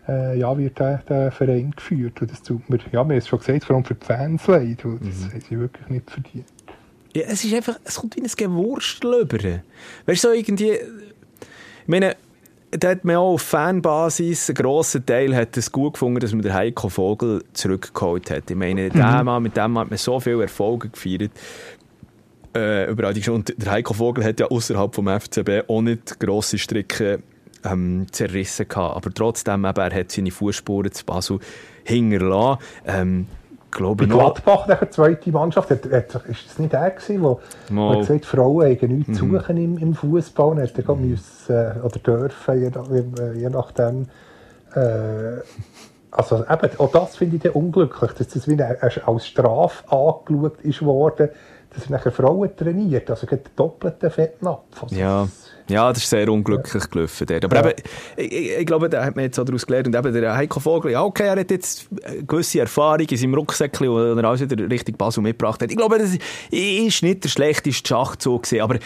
äh, ja, wird der, der Verein geführt. Und das tut mir, ja, wir haben es schon gesagt, vor allem für die Fans leid, weil das mhm. haben sie wirklich nicht verdient. Ja, es ist einfach, es kommt wie ein Gewurstel über. Weißt du, so irgendwie, ich meine, da hat man auch auf Fanbasis, ein grosser Teil hat es gut gefunden, dass man den Heiko Vogel zurückgeholt hat. Ich meine, mhm. Mann, mit dem hat man so viele Erfolge gefeiert. Äh, überall die, und der Heiko Vogel hat ja außerhalb vom FCB auch nicht grosse Stricke ähm, zerrissen gehabt. Aber trotzdem, eben, er hat seine Fußspuren zu Basel hinterlassen. Ähm, glaube Bei Gladbach, der zweite Mannschaft, hat, hat, ist das nicht der gewesen, wo, wo gesagt Frauen haben nichts zu mhm. suchen im, im Fußball, hat er mhm. müssen, äh, oder dürfen, je, je nachdem. Äh, also eben, auch das finde ich dann unglücklich, dass das wie als Strafe angeschaut ist worden, dass er nachher Frauen trainiert, also den doppelten Fettnapf. Also ja. Ja, das ist sehr unglücklich gelaufen. Der. Aber ja. eben, ich, ich, glaube, da hat man jetzt auch daraus gelernt. Und eben der Heiko Vogel, ja, okay, er hat jetzt gewisse Erfahrung in seinem Rucksäckchen, wo er alles wieder richtig Basel mitgebracht hat. Ich glaube, das ist nicht der schlechteste Schachzug gewesen. Aber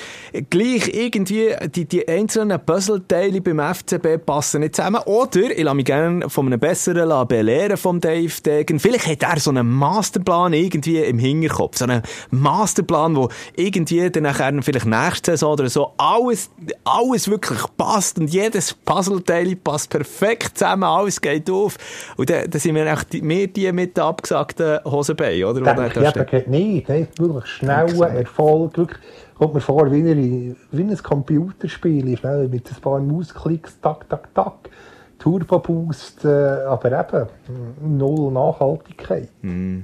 gleich irgendwie, die, die einzelnen Puzzleteile beim FCB passen nicht zusammen. Oder, ich lasse mich gerne von einem besseren belehren vom Dave Degen. Vielleicht hat er so einen Masterplan irgendwie im Hinterkopf. So einen Masterplan, wo irgendwie dann nachher vielleicht nächste Saison oder so alles alles wirklich passt und jedes Puzzleteil passt perfekt zusammen, alles geht auf. Und dann, dann sind wir echt mehr die mit den abgesagten Hosenbeinen, oder? Denke, ja, geht nicht. Nein, wirklich schneller Erfolg. Wirklich, kommt mir vor, wie, ein, wie ein Computerspiel, schnell mit ein paar Mausklicks, tak, tak, tak. Turbo Boost, äh, aber eben null Nachhaltigkeit. Mm.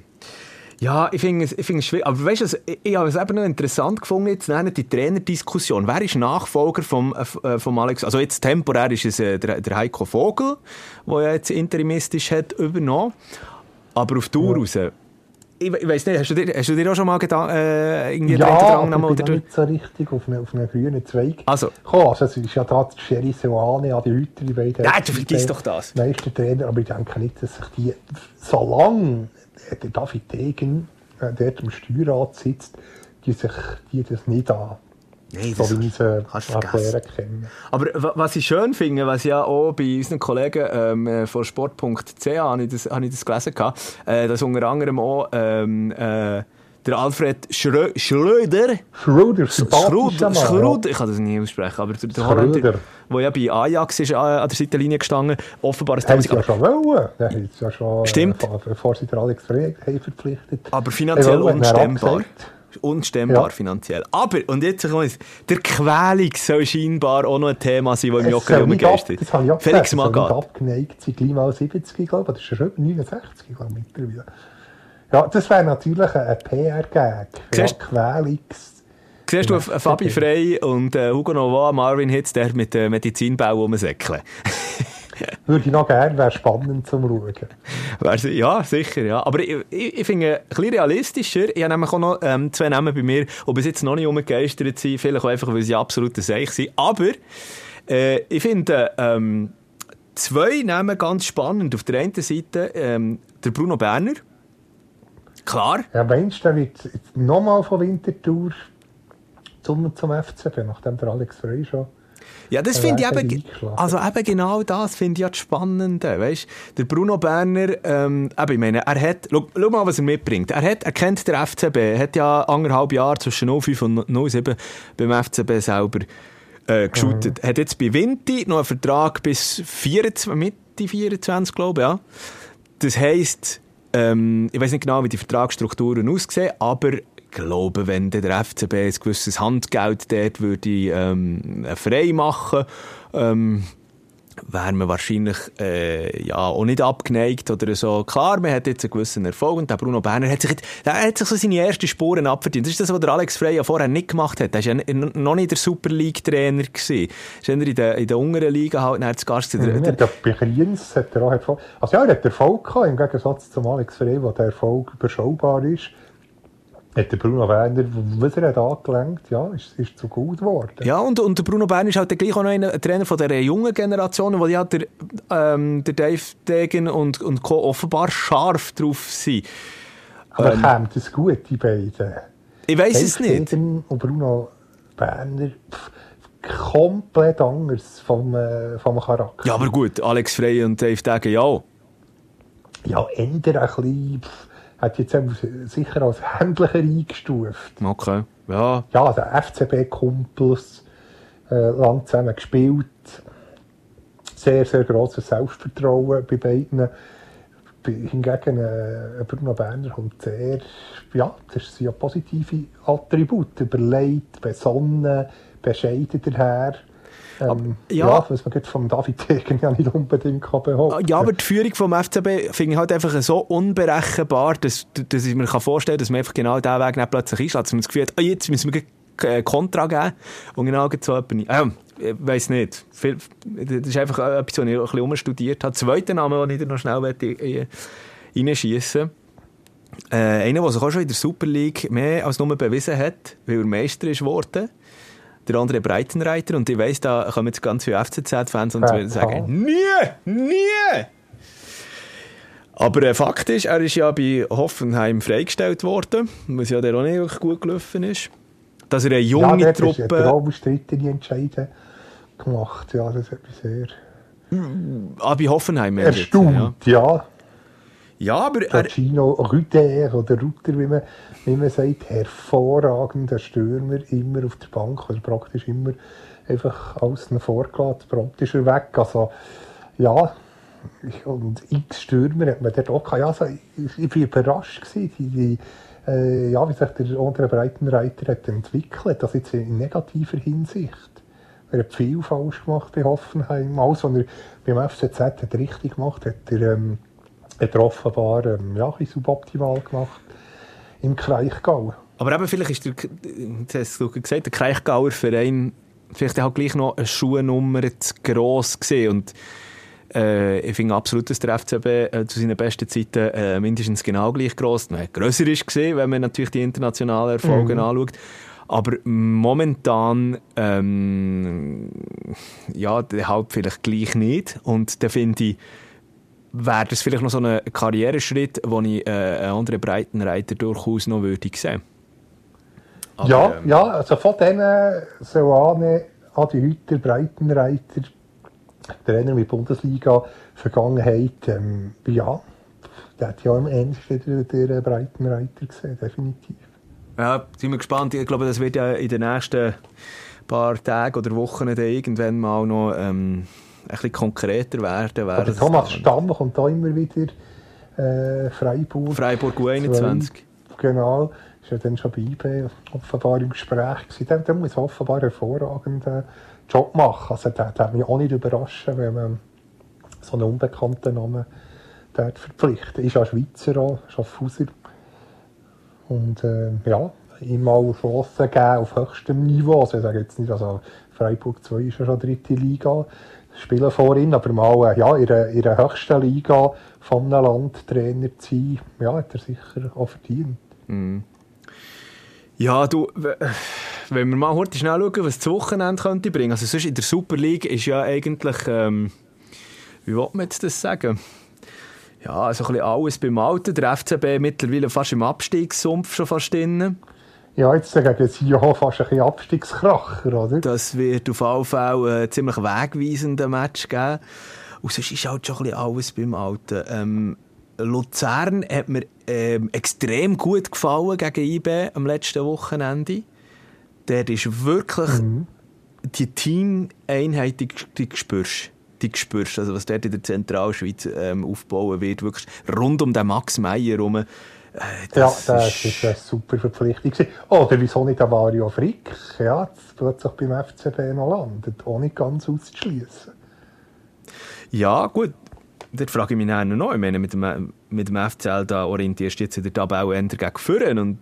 Ja, ich finde es, ich es schwierig. Aber weißt du, ich, ich habe es eben noch interessant gefunden, jetzt die Trainerdiskussion. Wer ist Nachfolger vom, äh, vom Alex? Also jetzt temporär ist es äh, der, der Heiko Vogel, der ja jetzt interimistisch hat übernommen. Aber auf Tour ja. raus, ich, ich weiß nicht, hast du, dir, hast du dir auch schon mal gedacht, äh, irgendwie ja, aber ich bin nicht so richtig auf einen, auf einen grünen Zweig also. gekommen. Also es ist ja da Sherry Seoane, Adi Hütter, die beiden. Nein, du vergisst doch das. Meistertrainer, aber ich denke nicht, dass sich die so lange der David Degen, äh, der am Steuerrat sitzt, die sich die das nicht an. Nein, So das wie kannst vergessen. kenne. Aber wa- was ich schön finde, was ja auch bei unseren Kollegen ähm, äh, von sport.ch habe ich das, habe ich das gelesen, gehabt, äh, dass unter anderem auch ähm, äh, der Alfred Schrö Schröder, Schröder, Schröder, Mann. Schröder, ich kann das nie aussprechen, aber der, der Holländer, Schröder. Der ja bei Ajax ist, äh, an der Seitenlinie gestanden, offenbar ein Thema. sie ja schon wollen. Der hat ja schon, Stimmt. Äh, bevor sie den Alex Frey verpflichtet. Aber finanziell Äh, unstemmbar. Unstemmbar Ja. finanziell. Aber, und jetzt kommt es, der Quälung soll scheinbar auch noch ein Thema sein, das im Es Jockey soll nicht ab- umgeistert. Das habe ich auch Felix gesagt, Magath. abgeneigt sein, gleich mal 70, glaube ich. Das ist schon über 69, glaube ich, mittlerweile. Ja, das wäre natürlich ein PR-Gag. Ja, Quälungs... Siehst du Fabi Frey und äh, Hugo Nova, Marvin Hitz, der mit äh, Medizinbau rumsäckeln? Würde ich noch gerne, wäre spannend zum Schauen. Ja, sicher, ja. Aber ich, ich, ich finde, ein bisschen realistischer, ich habe nämlich auch noch ähm, zwei Namen bei mir, die bis jetzt noch nicht umgegeistert sind, vielleicht auch einfach, weil sie absolut Seich sind. Aber äh, ich finde ähm, zwei Namen ganz spannend. Auf der einen Seite ähm, der Bruno Berner. Klar, Ja, meinst du, der wird nochmal von Winterthur zum, zum FCB, nachdem der Alex Frey schon... Ja, das finde ich eben, also eben genau das finde ich ja das Spannende, weißt? Der Bruno Berner, ähm, eben, ich meine, er hat, schau, schau mal, was er mitbringt. Er hat, er kennt den FCB, er hat ja anderthalb Jahre zwischen 05 und 07 beim FCB selber äh, geshootet. Mhm. Hat jetzt bei Vinti noch einen Vertrag bis 24, Mitte 24, glaube ich, ja. Das heisst, ähm, ich weiß nicht genau, wie die Vertragsstrukturen aussehen, aber glaube, wenn der FCB ein gewisses Handgeld dort würde ähm, frei machen, ähm, wäre man wahrscheinlich äh, ja, auch nicht abgeneigt oder so. Klar, man hat jetzt einen gewissen Erfolg und der Bruno Berner hat sich, jetzt, der hat sich so seine ersten Spuren abverdient. Das ist das, was der Alex Frey ja vorher nicht gemacht hat. Er war ja noch nicht der Super League-Trainer. Er war in der, in der unteren Liga halt nachher zu Gast. bei Kriens hat er auch Erfolg. Also ja, er hat Erfolg gehabt, im Gegensatz zum Alex Frey, wo der Erfolg überschaubar ist. Hat der Bruno Werner, was er hat angelenkt, ja, ist, ist zu gut geworden. Ja, und, und der Bruno Bern ist halt gleich auch noch ein Trainer von dieser jungen Generation, wo ja der, ähm, der Dave Degen und, und Co. offenbar scharf drauf sind. Aber ähm, käme das gut, die beiden? Ich weiß es nicht. Degen und Bruno Berner, pff, komplett anders vom, äh, vom Charakter. Ja, aber gut, Alex Frey und Dave Degen, ja. Ja, ändern ein bisschen, pff, hat jetzt sicher als händlicher eingestuft. Okay, ja. Ja, also FCB-Kumpels, äh, lang zusammen gespielt. Sehr, sehr grosses Selbstvertrauen bei beiden. Bei- Hingegen äh, Bruno Berner kommt sehr, ja, das sind ja positive Attribute. Überlegt, besonnen, bescheiden daher. Ähm, ja. ja. was man gerade vom David Degen ja nicht unbedingt kann behaupten Ja, aber die Führung vom FCB finde ich halt einfach so unberechenbar, dass, dass ich mir kann vorstellen kann, dass man einfach genau diesen Weg nicht plötzlich einschlägt. Dass man das Gefühl hat, oh, jetzt müssen wir äh, Kontra geben und genau so jemanden. Ähm, ich weiss nicht. Das ist einfach äh, etwas, was ich ein bisschen umstudiert habe. Zweiter Name, den ich noch schnell äh, reinschiessen äh, Einer, der sich auch schon in der Super League mehr als nur bewiesen hat, weil er Meister ist geworden. Der andere Breitenreiter. Und ich weiss, da kommen jetzt ganz viele FCZ-Fans und Ja, sagen, nie, nie! Aber äh, Fakt ist, er ist ja bei Hoffenheim freigestellt worden, was ja der auch nicht gut gelaufen ist. Dass er eine ja, junge er Truppe... auch umstrittene Entscheide gemacht. Ja, das hat mich sehr Ah, bei Hoffenheim. jetzt, Ja. erstaunt. Ja. ja, aber Der er, Gino Rüder oder Rutter, wie man, wie man sagt, hervorragender Stürmer, immer auf der Bank, oder praktisch immer einfach außen vorgelassen, prompt ist er weg. Also, ja, und x Stürmer hat man dort auch gehabt. Ja, also, ich, bin überrascht gewesen, die, die, äh, ja, wie sich der untere Breitenreiter hat entwickelt, das jetzt in negativer Hinsicht. Er hat viel falsch gemacht bei Hoffenheim. Alles, was er beim FCZ hat richtig gemacht hat, er, ähm, hat er offenbar ähm, ja, suboptimal gemacht im Kraichgau. aber eben vielleicht ist der, hast du gesagt, der Kraichgauer Verein vielleicht halt gleich noch eine Schuhnummer zu gross gesehen und äh, ich finde absolut, dass der FCB äh, zu seinen besten Zeiten äh, mindestens genau gleich gross, nein, grösser ist gesehen, wenn man natürlich die internationalen Erfolge anschaut. Aber momentan, ähm, ja, der halt vielleicht gleich nicht. Und da finde ich, wäre das vielleicht noch so ein Karriereschritt, wo ich äh, einen anderen Breitenreiter durchaus noch würde sehen. Aber, ja, ähm, ja, also von denen Soane, Adi Hütter, Breitenreiter, Trainer mit Bundesliga-Vergangenheit, ähm, ja, der hat ja am Ende wieder den Breitenreiter gesehen, definitiv. Ja, sind wir gespannt. Ich glaube, das wird ja in den nächsten paar Tagen oder Wochen dann irgendwann mal noch ähm, bisschen konkreter werden. Aber Thomas Stamm kommt da immer wieder äh, Freiburg. Freiburg U21. Genau, ist ja dann schon bei IB offenbar im Gespräch gewesen. Der, der muss offenbar einen hervorragenden Job machen. Also der, der hat mich auch nicht überraschen, wenn man so einen unbekannten Namen dort verpflichtet. Ist ja Schweizer auch, Schaffhauser. Und äh, ja, ihm mal Chancen geben auf höchstem Niveau. Also ich sage jetzt nicht, also Freiburg 2 ist ja schon dritte Liga, spielen vor ihm, aber mal äh, ja, in, der, in der höchsten Liga von einem Land Trainer zu sein, ja, hat er sicher auch verdient. Mm. Ja, du, wenn wir mal heute schnell schauen, was das Wochenende könnte bringen. Also sonst in der Super League ist ja eigentlich, ähm, wie will man jetzt das sagen? Ja, also ein bisschen alles beim Alten. Der FCB mittlerweile fast im Abstiegssumpf schon fast drin. Ja, jetzt gegen Sion fast ein bisschen Abstiegskracher, oder? Das wird auf jeden Fall ein ziemlich wegweisender Match geben. Und sonst ist halt schon ein bisschen alles beim Alten. Ähm, Luzern hat mir ähm, extrem gut gefallen gegen IB am letzten Wochenende. Der ist wirklich mhm. die Teameinheit, die, die spürst die spürst. Also was dort in der Zentralschweiz ähm, aufbauen wird, wirklich rund um den Max Meyer herum. Äh, das ja, das ist eine super Verpflichtung. Oder wieso nicht der Vario Frick, ja, plötzlich beim FCB noch landet, ohne ganz auszuschließen. Ja, gut. Dort frage ich mich noch. Ich meine, mit dem, mit dem FCL da orientierst du jetzt in der Tabelle eher gegen Führen und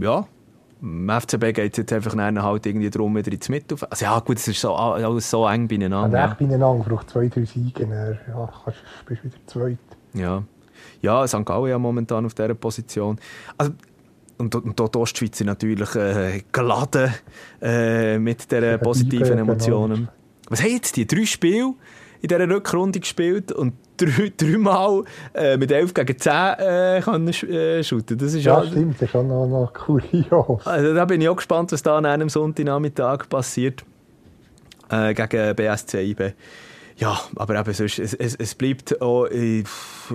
ja, im FCB geht es jetzt einfach halt irgendwie darum, wieder ins Mitte Also ja, gut, es ist so, alles so eng beieinander. Ja, eng beieinander, braucht zwei, drei Siege, ja, kannst, bist wieder zweit. Ja. Ja, St. Gallen ja momentan auf dieser Position. Also, und, und dort ist die Schweizer natürlich äh, geladen äh, mit diesen positiven Emotionen. Genau. Was haben jetzt die drei Spiele in dieser Rückrunde gespielt und drei, dreimal äh, mit 11 gegen 10 äh, können, äh, shooten. Das ist ja, auch, stimmt, das ist auch noch, noch kurios. Also, da bin ich auch gespannt, was da an einem Sonntagnachmittag passiert äh, gegen BSC IB. Ja, aber eben sonst, es, es, es bleibt auch in,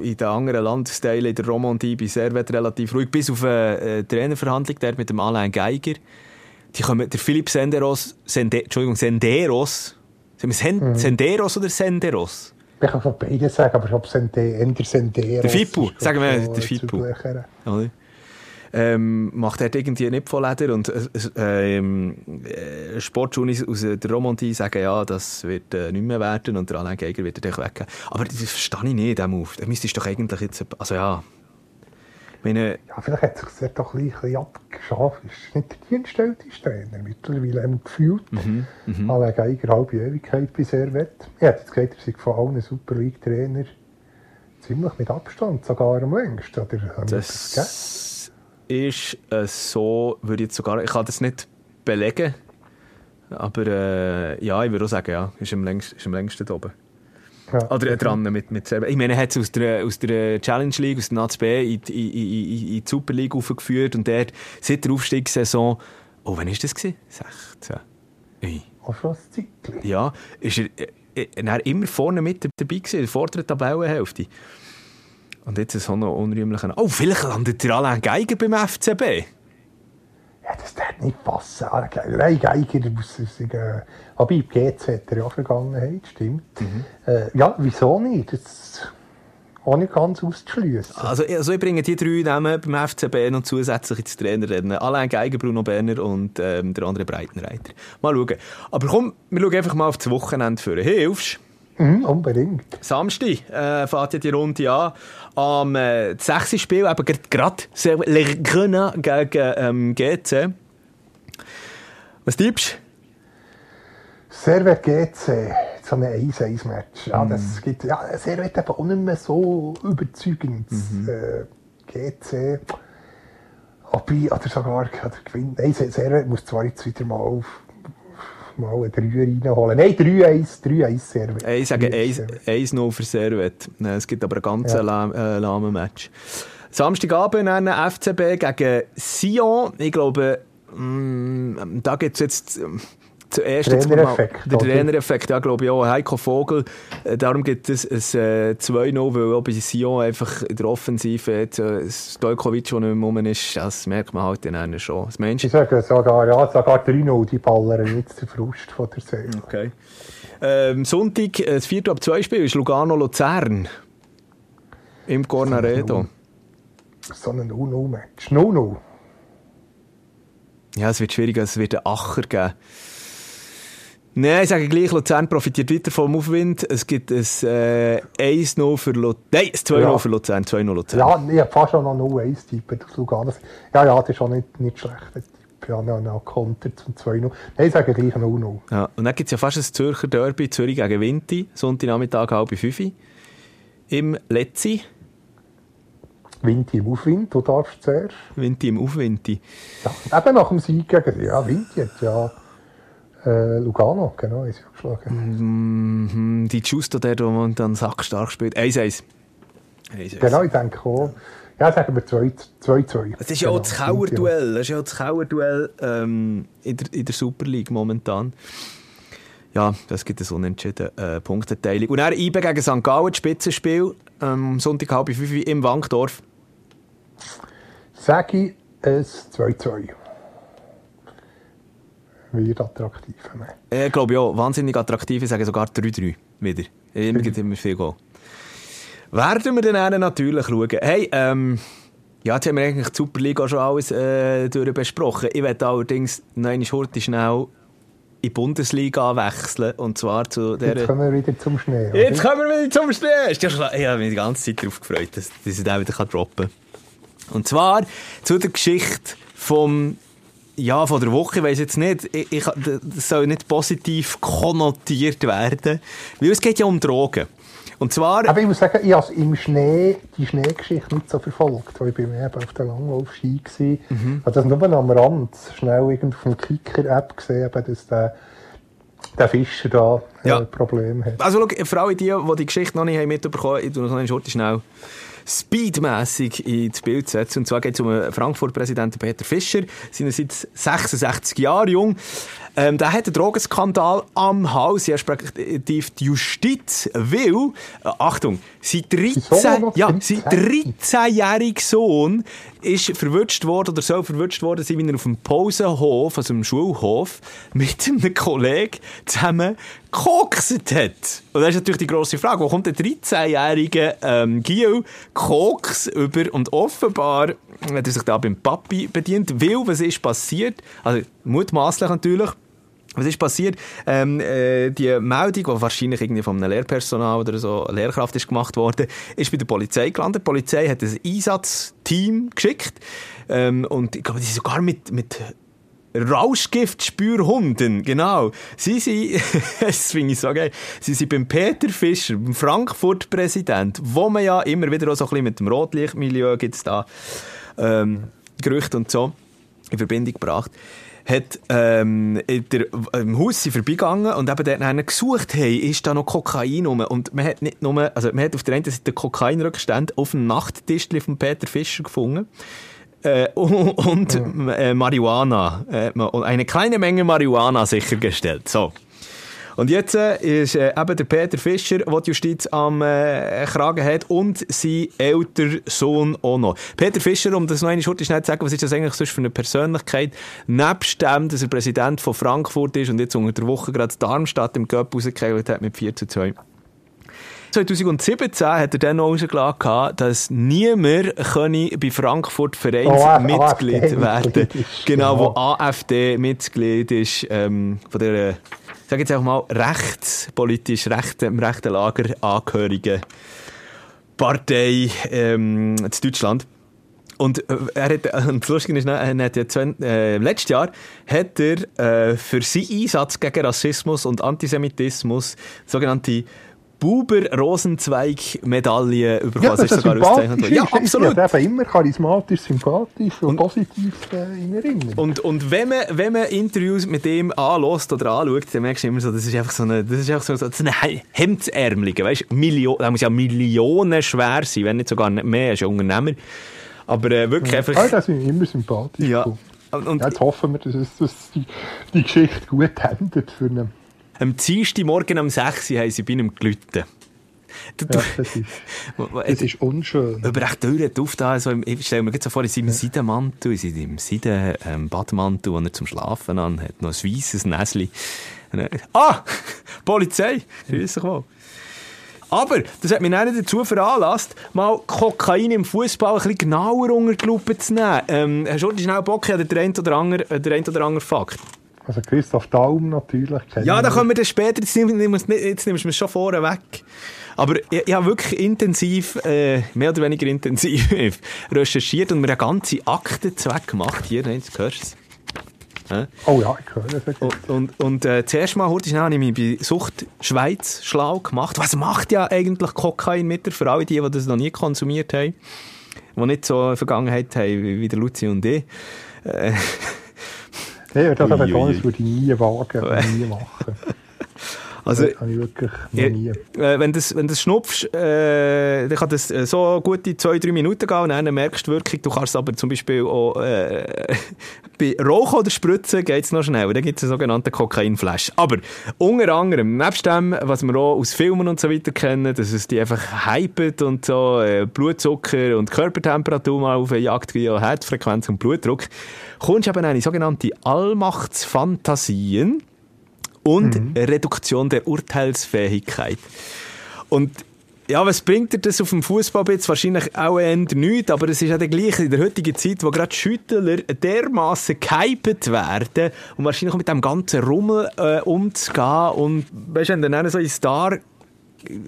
in den anderen Landesteilen, in der Romandie, bei Servet relativ ruhig, bis auf eine äh, Trainerverhandlung der mit dem Alain Geiger. Die kommen, der Philipp Senderos, Sende, Entschuldigung, Senderos, Sagen wir Sen mhm. Senderos oder Senderos? Ich kann von beiden sagen, aber ich habe Sende, Senderos. Der Fipu, sagen wir der Fipu. Ähm, macht er irgendwie nicht von Leder und äh, ähm, äh, Sportjourneys aus der Romandie sagen, ja, das wird äh, nicht mehr werden und der Alain Geiger wird er weggehen. Aber das verstehe ich nicht, der Move. Der müsste doch eigentlich jetzt, also ja, meine, ja, vielleicht hat sich doch ein bisschen abgeschafft. Ist nicht der dienstälteste Trainer mittlerweile haben gefühlt. Mhm, mhm. Alle Geiger halbe Ewigkeit bei Servet. Ich hätte jetzt gesagt, er sei von allen Super League-Trainer ziemlich mit Abstand sogar am längsten. Oder das, das ist äh, so, würde ich jetzt sogar, ich kann das nicht belegen, aber äh, ja, ich würde auch sagen, ja, ist am längsten, ist am längsten oben. Ja. Oder dran mit, mit selber. Ich meine, er hat es aus der, aus der Challenge League, aus der NATSB in, in, in, in die Super League aufgeführt und dort seit der Aufstiegssaison, oh, wann war das? Gewesen? 16. Ey. Auch schon Ja, ist er, er, er immer vorne mit dabei gewesen, in der vorderen Tabellenhälfte. Und jetzt ist es noch unrühmlich. Oh, vielleicht landet er Alain Geiger beim FCB. Ja, das darf nicht passen. Nein, Geiger muss sagen. Aber im GZ hat er ja Vergangenheit, stimmt. Mhm. Äh, ja, wieso nicht? Das auch nicht ganz auszuschließen. Also, also ich bringe die drei Namen beim FCB noch zusätzlich ins Trainerrennen. Alain Geiger, Bruno Berner und ähm, der andere Breitenreiter. Mal schauen. Aber komm, wir schauen einfach mal auf das Wochenende führen. Hilfst Mhm, unbedingt. Samstag äh, fährt ja die Runde an. Am äh, 6. Spiel, eben gerade Le Grenat gegen ähm, GC. Was tippst? Servet GC, so ein 1-1-Match. Ja, mhm. das gibt, ja, Servet eben auch nicht mehr so überzeugend. Mhm. Äh, GC, Abi, oder sogar oder gewinnt. Nein, Servet muss zwar jetzt wieder mal auf mal einen Dreier reinholen. Nein, 3-1, 3-1 Servet. Ich sage 1-0 für Servet. Es gibt aber ein ganz ja. äh, lahmes Match. Samstagabend dann FCB gegen Sion. Ich glaube, mm, da gibt es jetzt zuerst Trainereffekt, der? Trainereffekt, ja, glaube ich auch. Heiko Vogel, äh, darum gibt es ein äh, 2-0, weil auch bei Sion einfach in der Offensive jetzt, äh, Stojkovic, der nicht mehr rum ist, das merkt man halt dann schon. Was meinst du? Ich sage sogar, ja, sogar 3-0, die ballern jetzt der Frust von der Seele. Okay. Ähm, Sonntag, äh, das 4 ab 2 Spiel ist Lugano-Luzern. Im Cornaredo. So ein 0-0-Match. 0-0. Ja, es wird schwieriger, es wird einen Acher geben. Nein, ich sage gleich, Luzern profitiert weiter vom Aufwind. Es gibt ein äh, 1-0 für Luzern. Nein, ein 2-0 Ja. für Luzern. 2-0 Luzern. Ja, ich habe fast schon noch 0-1 tippen Lugano. Ja, ja, das ist auch nicht, nicht schlecht. Ja, noch, noch Konter zum 2-0. Nein, ich sage gleich 0-0. Ja, und dann gibt es ja fast ein Zürcher Derby, Zürich gegen Winti, Sonntagnachmittag halb 5 Uhr. Im Letzi, Winti im Aufwind, du darfst zuerst. Winti im Aufwinti. Ja, eben nach dem Sieg gegen ja, Winti hat ja äh, Lugano, genau, ist geschlagen. Mhm, die Giusto, der da momentan sackstark spielt. 1-1. 1-1. Genau, ich denke auch. Ja, sagen wir 2-2. Es ist ja auch Genau, das Kauerduell. Das ist ja auch das Kauerduell ähm, in, der, in der Super League momentan. Ja, das gibt es unentschieden äh, Punkteteilung. Und dann IBE gegen St. Gallen, das Spitzenspiel, ähm, Sonntag halb fünf Uhr im Wankdorf. Sage ich es 2-2. Wird attraktiv. Ne? Ich glaube ja, wahnsinnig attraktiv. Ich sage sogar 3-3 wieder. Immer gibt immer viel Goal. Werden wir dann natürlich schauen. Hey, ähm, ja, jetzt haben wir eigentlich die Super League auch schon alles äh, durchbesprochen. Ich werde allerdings noch einmal kurz schnell in die Bundesliga wechseln. Und zwar zu der... Jetzt kommen wir wieder zum Schnee. oder? Jetzt kommen wir wieder zum Schnee. Ist ja schon, ich habe mich die ganze Zeit darauf gefreut, dass, dass ich den wieder droppen kann. Und zwar zu der Geschichte vom, ja, von der Woche. Weiss jetzt nicht, ich, ich, das soll nicht positiv konnotiert werden, weil es geht ja um Drogen. Und zwar, Aber ich muss sagen, ich habe im Schnee die Schneegeschichte nicht so verfolgt, weil ich bin eben auf der Langlauf-Ski war. Mhm. Ich habe das nur am Rand schnell irgend auf der Kicker-App gesehen, dass der, der Fischer da äh, Ja. Probleme hat. also schau, für alle die, die die Geschichte noch nicht haben mitbekommen haben, ich tue noch schnell speedmässig ins Bild setzen. Und zwar geht es um den Frankfurt-Präsidenten Peter Fischer, seinerseits 66 Jahre jung. Ähm, der hat einen Drogenskandal am Hals, respektive die Justiz will, äh, Achtung, sein Sohn 13, noch ja, 13? sein 13-jähriger Sohn ist verwünscht worden oder soll verwünscht worden sein, wie er auf dem Pausenhof, also im Schulhof, mit einem Kollegen zusammen gekokset hat. Und das ist natürlich die grosse Frage, wo kommt der 13-jährige ähm, Gio Koks über? Und offenbar hat er sich da beim Papi bedient, weil was ist passiert? Also mutmaßlich natürlich. Was ist passiert? Ähm, äh, die Meldung, die wahrscheinlich irgendwie von einem Lehrpersonal oder so, Lehrkraft ist gemacht worden, ist bei der Polizei gelandet. Die Polizei hat ein Einsatzteam geschickt. Ähm, und ich glaube, die sind sogar mit, mit Rauschgiftspürhunden, genau. Sie sind, das finde ich so geil, sie sind beim Peter Fischer, beim Frankfurt-Präsident, wo man ja immer wieder auch so ein bisschen mit dem Rotlichtmilieu gibt's da ähm, Gerüchte und so in Verbindung gebracht hat ähm, der, im Haus sind vorbeigegangen und eben dort dann gesucht, hey, ist da noch Kokain rum? Und man hat nicht nur, also man hat auf der einen Seite Kokainrückstände auf dem Nachttisch von Peter Fischer gefunden. Äh, und äh, Marihuana. Äh, und eine kleine Menge Marihuana sichergestellt. So. Und jetzt äh, ist äh, eben der Peter Fischer, der die Justiz am äh, Kragen hat, und sein älterer Sohn auch noch. Peter Fischer, um das noch eine Schurte schnell zu sagen, was ist das eigentlich sonst für eine Persönlichkeit? Nebst dem, dass er Präsident von Frankfurt ist und jetzt unter der Woche gerade Darmstadt im Cup rausgekegelt hat mit 4 zu 2. 2017 hat er dann noch rausgelassen, dass niemand könne bei Frankfurt Vereinsmitglied AfD werden Mitglied ist, Genau, wo. AfD-Mitglied ist, ähm, von der, ich sage jetzt auch mal, rechtspolitisch, rechte, im rechten Lager angehörigen Partei ähm, in Deutschland. Und äh, er hat, äh, und das ist, ne, er hat ja zwen- äh, letztes Jahr hat er äh, für seinen Einsatz gegen Rassismus und Antisemitismus sogenannte Buber-Rosenzweig-Medaille bekommen. Ja, das ist sogar ausgezeichnet worden. Ja, absolut. Ja, eben immer charismatisch, sympathisch und, und positiv äh, in Erinnerung. Und, und wenn, man, wenn man Interviews mit ihm anlässt oder anschaut, dann merkst du immer so, das ist einfach so eine, das ist einfach so, so eine Hemdsärmelige, weißt du, Millionen, da muss ja Millionen schwer sein, wenn nicht sogar mehr, er ist ein Unternehmer. Aber äh, wirklich ja. einfach... Ah, das ist immer sympathisch. Ja. Und, und, ja, jetzt hoffen wir, dass, es, dass die, die Geschichte gut endet für ihn. Am Dienstag Morgen um 6 Uhr haben sie bei ihm gelitten. Du, ja, das ist, das ist unschön. Über echt Türen aufgetan. Also, ich stelle mir jetzt so vor, in seinem ja. Seidenmantel, in seinem Seiden-Badmantel, ähm, den er zum Schlafen anhat, noch ein weisses Näsli. Ah! Polizei! Grüß dich wohl. Aber das hat mich nicht dazu veranlasst, mal Kokain im Fußball ein bisschen genauer unter die Lupe zu nehmen. Ähm, hast du schnell Bock, ja, der ein oder andere, der ein oder andere Fakt? Also Christoph Daum natürlich. Ja, da kommen wir dann später, jetzt nimmst, jetzt nimmst du mir schon vorne weg. Aber ich, ich habe wirklich intensiv, äh, mehr oder weniger intensiv recherchiert und mir eine ganze Aktenzweck gemacht. Hier, jetzt hörst du es. Ja. Oh ja, ich höre es. Und, und, und äh, zuerst mal, heute habe ich mich bei Sucht Schweiz schlau gemacht. Was macht ja eigentlich Kokain mit der für alle die, die das noch nie konsumiert haben? Die nicht so eine Vergangenheit haben wie der Luzi und ich. Äh, ja, das aber nicht, würde ich nie wagen, nie machen. Also, das habe ich wirklich noch nie. Äh, wenn du das, wenn das schnupfst, äh, dann kann das äh, so gute zwei, drei Minuten gehen und dann merkst du wirklich, du kannst aber zum Beispiel auch, äh, bei Rauchen oder Spritzen geht es noch schnell. Dann gibt es einen sogenannten Kokainflash. Aber unter anderem, nebst dem, was wir auch aus Filmen und so weiter kennen, dass es die einfach hypet und so äh, Blutzucker und Körpertemperatur mal auf eine Jagd wie Herzfrequenz und Blutdruck, kommst du eben eine sogenannte Allmachtsfantasien und mhm. Reduktion der Urteilsfähigkeit. Und ja, was bringt dir das auf dem Fußballplatz? Wahrscheinlich auch eher nichts, aber es ist ja der gleiche in der heutigen Zeit, wo gerade Schüttler dermaßen gehypet werden und wahrscheinlich auch mit dem ganzen Rummel äh, umzugehen und weißt, wenn du dann so in Star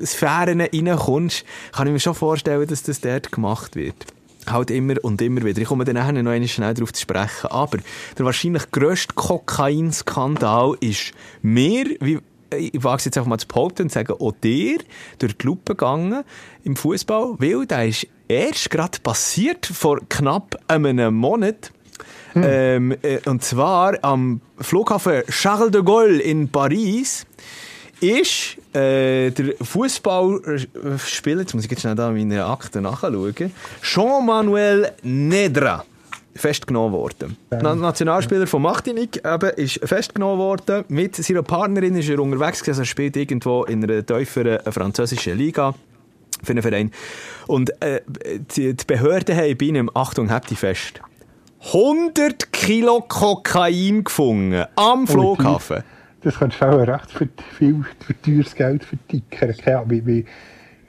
Sphären reinkommst, kann ich mir schon vorstellen, dass das dort gemacht wird halt immer und immer wieder. Ich komme dann nachher noch einmal schnell darauf zu sprechen. Aber der wahrscheinlich grösste Kokainskandal ist mir, wie ich wage es jetzt einfach mal zu behaupten und sagen, auch dir durch die Lupe gegangen im Fußball, weil der ist erst gerade passiert vor knapp einem Monat. Hm. Ähm, äh, und zwar am Flughafen Charles de Gaulle in Paris ist äh, der Fußballspieler, jetzt muss ich jetzt schnell da meine Akte nachschauen, Jean-Manuel Nedra festgenommen worden. Ja. Nationalspieler von Martinique eben, ist festgenommen worden. Mit seiner Partnerin ist er unterwegs gewesen. Er spielt irgendwo in einer tieferen französischen Liga für einen Verein. Und äh, die, die Behörden haben bei ihm, Achtung, habt ihr fest, 100 Kilo Kokain gefunden am Flughafen. Das kannst du auch recht für viel für teures Geld vertickern. Wie, wie,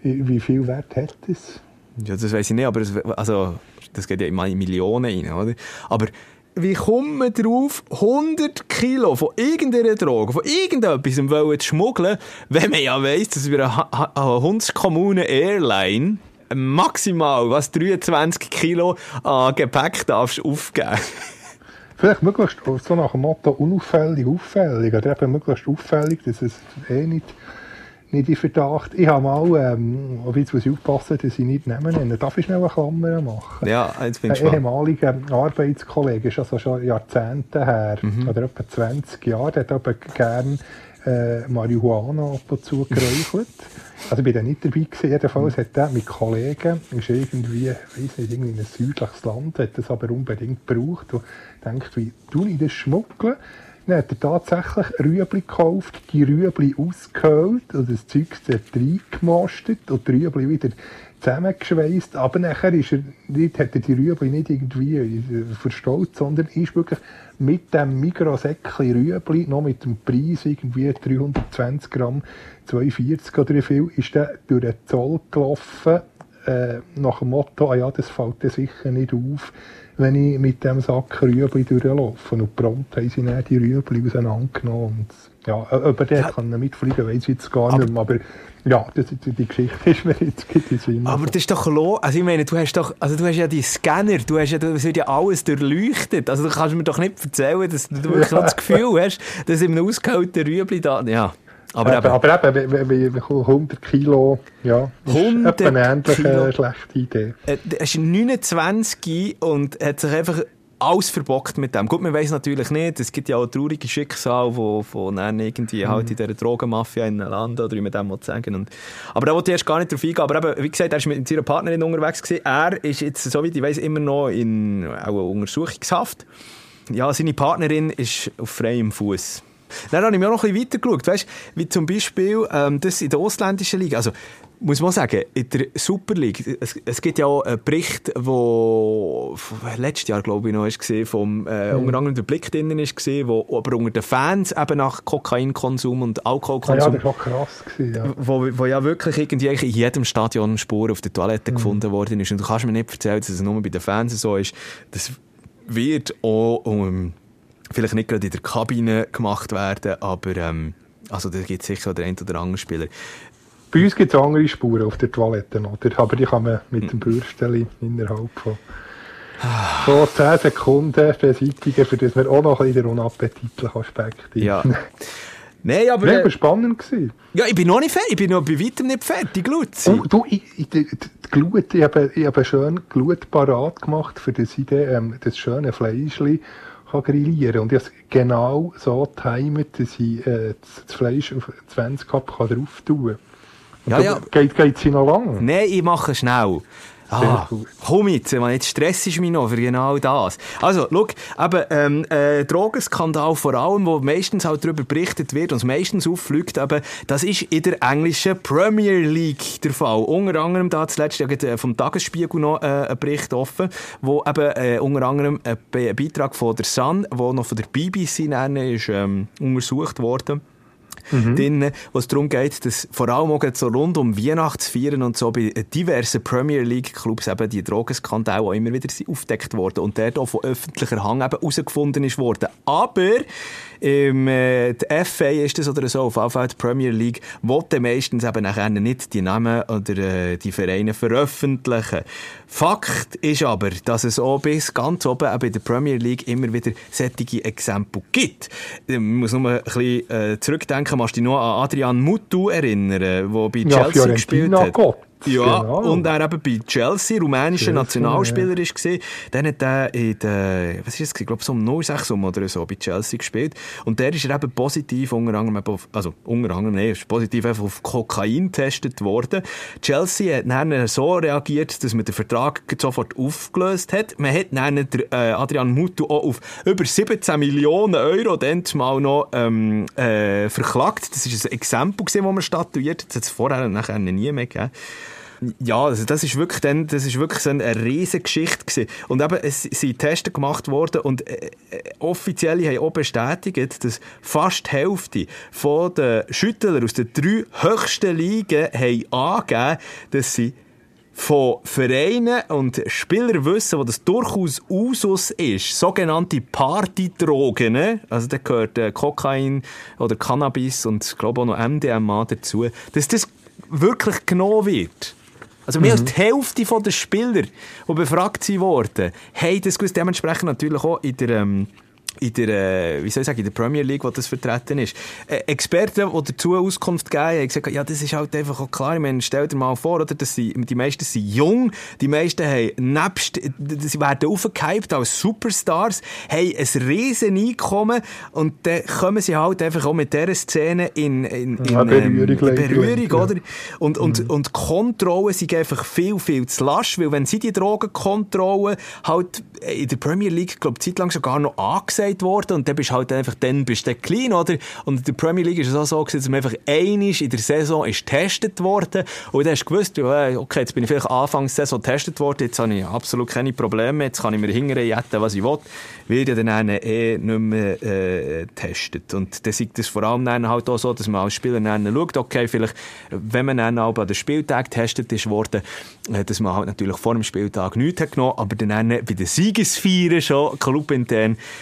wie viel Wert hat das? Ja, das weiß ich nicht, aber das, also, das geht ja in Millionen rein, oder? Aber wie kommt man darauf, 100 Kilo von irgendeiner Droge, von irgendetwas zu schmuggeln, wenn man ja weiss, dass wir eine, Hundskommune Airline maximal was 23 Kilo an Gepäck darfst aufgeben Vielleicht möglichst so nach dem Motto unauffällig, auffällig. Oder eben möglichst auffällig, dass es eh nicht, nicht in Verdacht. Ich habe mal, ähm, auf jetzt muss ich aufpassen, dass ich nicht nehmen nenne. Darf ich schnell eine Klammer machen? Ja, jetzt bin ich Ein ehemaliger Arbeitskollege, ist also schon Jahrzehnte her, mhm. oder etwa 20 Jahre, der hat aber gern äh, Marihuana ab und zu geräuchert. Also ich bin da nicht dabei gewesen, jedenfalls hat er mit Kollegen, ist irgendwie, weiß nicht, irgendwie in ein südliches Land, hat das aber unbedingt gebraucht und denkt, wie tue ich das schmuggeln? Dann hat er tatsächlich Rüebli gekauft, die Rüebli ausgehöhlt und das Zeug reingemostet und die Rüebli wieder zusammengeschweißt. Aber nachher ist er nicht, hat er die Rüebli nicht irgendwie verstaut, sondern ist wirklich mit dem Mikrosäckchen Rüebli, noch mit dem Preis irgendwie 320 Gramm, 42 oder wie viel, ist der durch den Zoll gelaufen, äh, nach dem Motto, ah ja, das fällt dir sicher nicht auf, wenn ich mit dem Sack Rüebli durchlaufe. Und prompt haben sie dann die Rüebli auseinandergenommen. Und, ja, über den ja. kann mitfliegen, weiß ich jetzt gar aber, nicht mehr. Aber ja, das, die Geschichte ist mir jetzt in Sinn. Aber das ist doch los. Also ich meine, du hast doch, also du hast ja die Scanner, du hast ja, das wird ja alles durchleuchtet. Also du kannst mir doch nicht erzählen, dass du wirklich ja. das Gefühl hast, dass in einem ausgehöhlten Rüebli da, ja. Aber eben, aber eben, wie, wie 100 Kilo, ja, ist 100 etwa eine ähnliche Kilo. schlechte Idee. Äh, Er ist 29 und hat sich einfach alles verbockt mit dem. Gut, man weiß natürlich nicht, es gibt ja auch traurige Schicksale, wo, dann irgendwie halt in dieser Drogenmafia in einem Land oder wie man dem sagen und Aber da wollte ich erst gar nicht drauf eingehen. Aber eben, wie gesagt, er ist mit seiner Partnerin unterwegs gewesen. Er ist jetzt, soweit ich weiß, immer noch in auch Untersuchungshaft. Ja, seine Partnerin ist auf freiem Fuß. Dann habe ich mir auch noch ein bisschen weitergeschaut, weißt, wie zum Beispiel ähm, das in der ausländischen Liga. Also, muss man sagen, in der Super League, es, es gibt ja auch einen Bericht, wo letztes Jahr, glaube ich, noch gesehen, vom, äh, Mhm. unter anderem der Blick drinnen gesehen, wo aber unter den Fans eben nach Kokainkonsum und Ah, ja, Alkoholkonsum das war krass. Gewesen, ja. wo, wo ja wirklich irgendwie in jedem Stadion Spur auf der Mhm. Toilette gefunden worden ist. Und du kannst mir nicht erzählen, dass es nur bei den Fans so ist. Das wird auch um, vielleicht nicht gerade in der Kabine gemacht werden, aber ähm, also da gibt es sicher den einen oder anderen Spieler. Bei uns gibt es andere Spuren auf der Toilette, oder? aber die kann man mit Hm. dem Bürsteli innerhalb von so 10 Sekunden beseitigen, für das man auch noch ein bisschen den unappetitlichen Aspekt Ja. Nein, aber, Nein, äh, aber spannend gewesen. ja, ich bin noch nicht fertig. Ich bin noch bei weitem nicht fertig, Luzi. Oh, du, ich, ich, die, die Glut, ich habe, ich habe schön Glut parat gemacht, für das ich dann, ähm, das schöne Fleischli kann grillieren Und ich habe es genau so getimt, dass ich äh, das, Fleisch auf 20 Cup kann drauf tun kann. Ja, ja. Geht, geht sie noch lang? Nein, ich mache schnell. Ah, komm jetzt, man, jetzt stressst du mich noch für genau das. Also, schau, eben, ähm, äh, Drogenskandal vor allem, wo meistens halt darüber berichtet wird und es meistens auffliegt, eben, das ist in der englischen Premier League der Fall. Unter anderem da zuletzt ja äh, vom Tagesspiegel noch äh, ein Bericht offen, wo eben äh, unter anderem ein Beitrag von der Sun, wo noch von der BBC nennen, ist ähm, untersucht worden drin, wo es darum geht, dass vor allem auch so rund um Weihnachtsfeiern und so bei diversen Premier League Clubs eben die Drogenskandale auch immer wieder sind aufgedeckt worden und der auch von öffentlicher Hand eben herausgefunden ist worden. Aber im, äh, die FA ist das oder so, auf jeden Fall die Premier League, wollte meistens eben nachher nicht die Namen oder äh, die Vereine veröffentlichen. Fakt ist aber, dass es auch bis ganz oben eben in der Premier League immer wieder solche Exempel gibt. Ich muss nur ein bisschen äh, zurückdenken, musst du dich noch an Adrian Mutu erinnern, der bei Ja, Chelsea gespielt Fiorentina hat? Gott. Ja, genau. und er eben bei Chelsea, rumänischer Nationalspieler ist gesehen. Dann hat er in der, was ist das, ich glaube so um 06 um oder so bei Chelsea gespielt. Und der ist er eben positiv unter anderem auf, also unter anderem, nee, ist positiv einfach auf Kokain getestet worden. Chelsea hat dann so reagiert, dass man den Vertrag sofort aufgelöst hat. Man hat dann äh, Adrian Mutu auch auf über 17 Millionen Euro dann mal noch ähm, äh, verklagt. Das ist ein Exempel gewesen, das man statuiert hat. Das hat es vorher nachher nie mehr gegeben. Ja, also das ist wirklich dann, das ist wirklich so eine riesige Geschichte gewesen. Und eben, es sind Tests gemacht worden und äh, äh, Offizielle haben auch bestätigt, dass fast die Hälfte von den Schüttler aus den drei höchsten Ligen haben angegeben, dass sie von Vereinen und Spielern wissen, wo das durchaus Usus ist, sogenannte Partydrogen, also da gehört äh, Kokain oder Cannabis und ich glaube auch noch MDMA dazu, dass das wirklich genommen wird. Also mehr als die Hälfte den Spieler, die befragt sind worden, haben das gewusst. Dementsprechend natürlich auch in der, ähm, in der, äh, wie soll ich sagen, in der Premier League, wo das vertreten ist. Äh, Experten, die dazu Auskunft geben, haben gesagt, ja, das ist halt einfach auch klar. Ich meine, stell dir mal vor, oder, dass sie, die meisten sind jung, die meisten haben nebst, sie werden aufgehypt als Superstars, haben ein riesen Einkommen und dann kommen sie halt einfach auch mit dieser Szene in, in, in, Ja, Berührung ähm, Berührung, ja. oder? Und, und, und die Kontrollen sind einfach viel, viel zu lasch, weil wenn sie die Drogenkontrollen halt in der Premier League, glaube ich, zeitlang sogar noch angesagt worden. Und dann bist du halt einfach, dann bist du klein, oder? Und in der Premier League ist es auch so dass man einfach einisch in der Saison ist getestet worden. Und dann hast du gewusst, okay, jetzt bin ich vielleicht Anfangs Saison getestet worden, jetzt habe ich absolut keine Probleme. Jetzt kann ich mir hingern, jetten, was ich will, wird ja dann eh nicht mehr äh, getestet. Und dann sieht es vor allem dann halt auch so, dass man als Spieler dann schaut, okay, vielleicht, wenn man dann auch an den Spieltag getestet ist worden, äh, dass man halt natürlich vor dem Spieltag nichts hat genommen, aber dann bei den Siegesfeiern schon,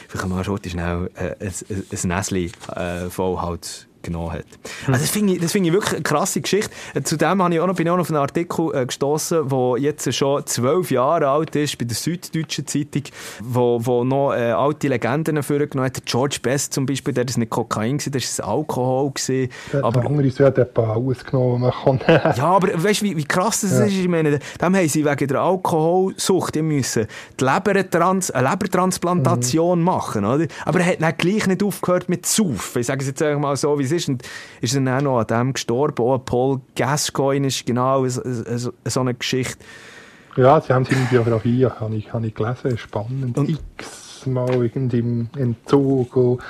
vielleicht mal schon schnell äh, ein, ein, ein Näsli äh, voll halt genommen hat. Also das finde ich, das finde ich wirklich eine krasse Geschichte. Zudem habe ich auch noch, bin ich auch noch auf einen Artikel äh, gestoßen, der jetzt schon zwölf Jahre alt ist, bei der Süddeutschen Zeitung, wo, wo noch äh, alte Legenden vorgenommen hat. George Best zum Beispiel, der ist nicht Kokain gewesen, das war Alkohol gewesen. Der aber, andere ist ja etwa alles genommen, man kann. ja, aber weißt du, wie, wie krass das Ja. ist? Ich meine, dem haben sie wegen der Alkoholsucht die müssen die Lebertrans eine Lebertransplantation machen, oder? Aber er hat dann gleich nicht aufgehört mit Saufen. Ich sage es jetzt einfach mal so, wie es ist. Und ist dann auch noch an dem gestorben. Auch Paul Gascoigne ist genau so, so, so eine Geschichte. Ja, sie haben seine Biografie, habe ich, habe ich gelesen, spannend. Und- X-mal irgendwie im Entzug und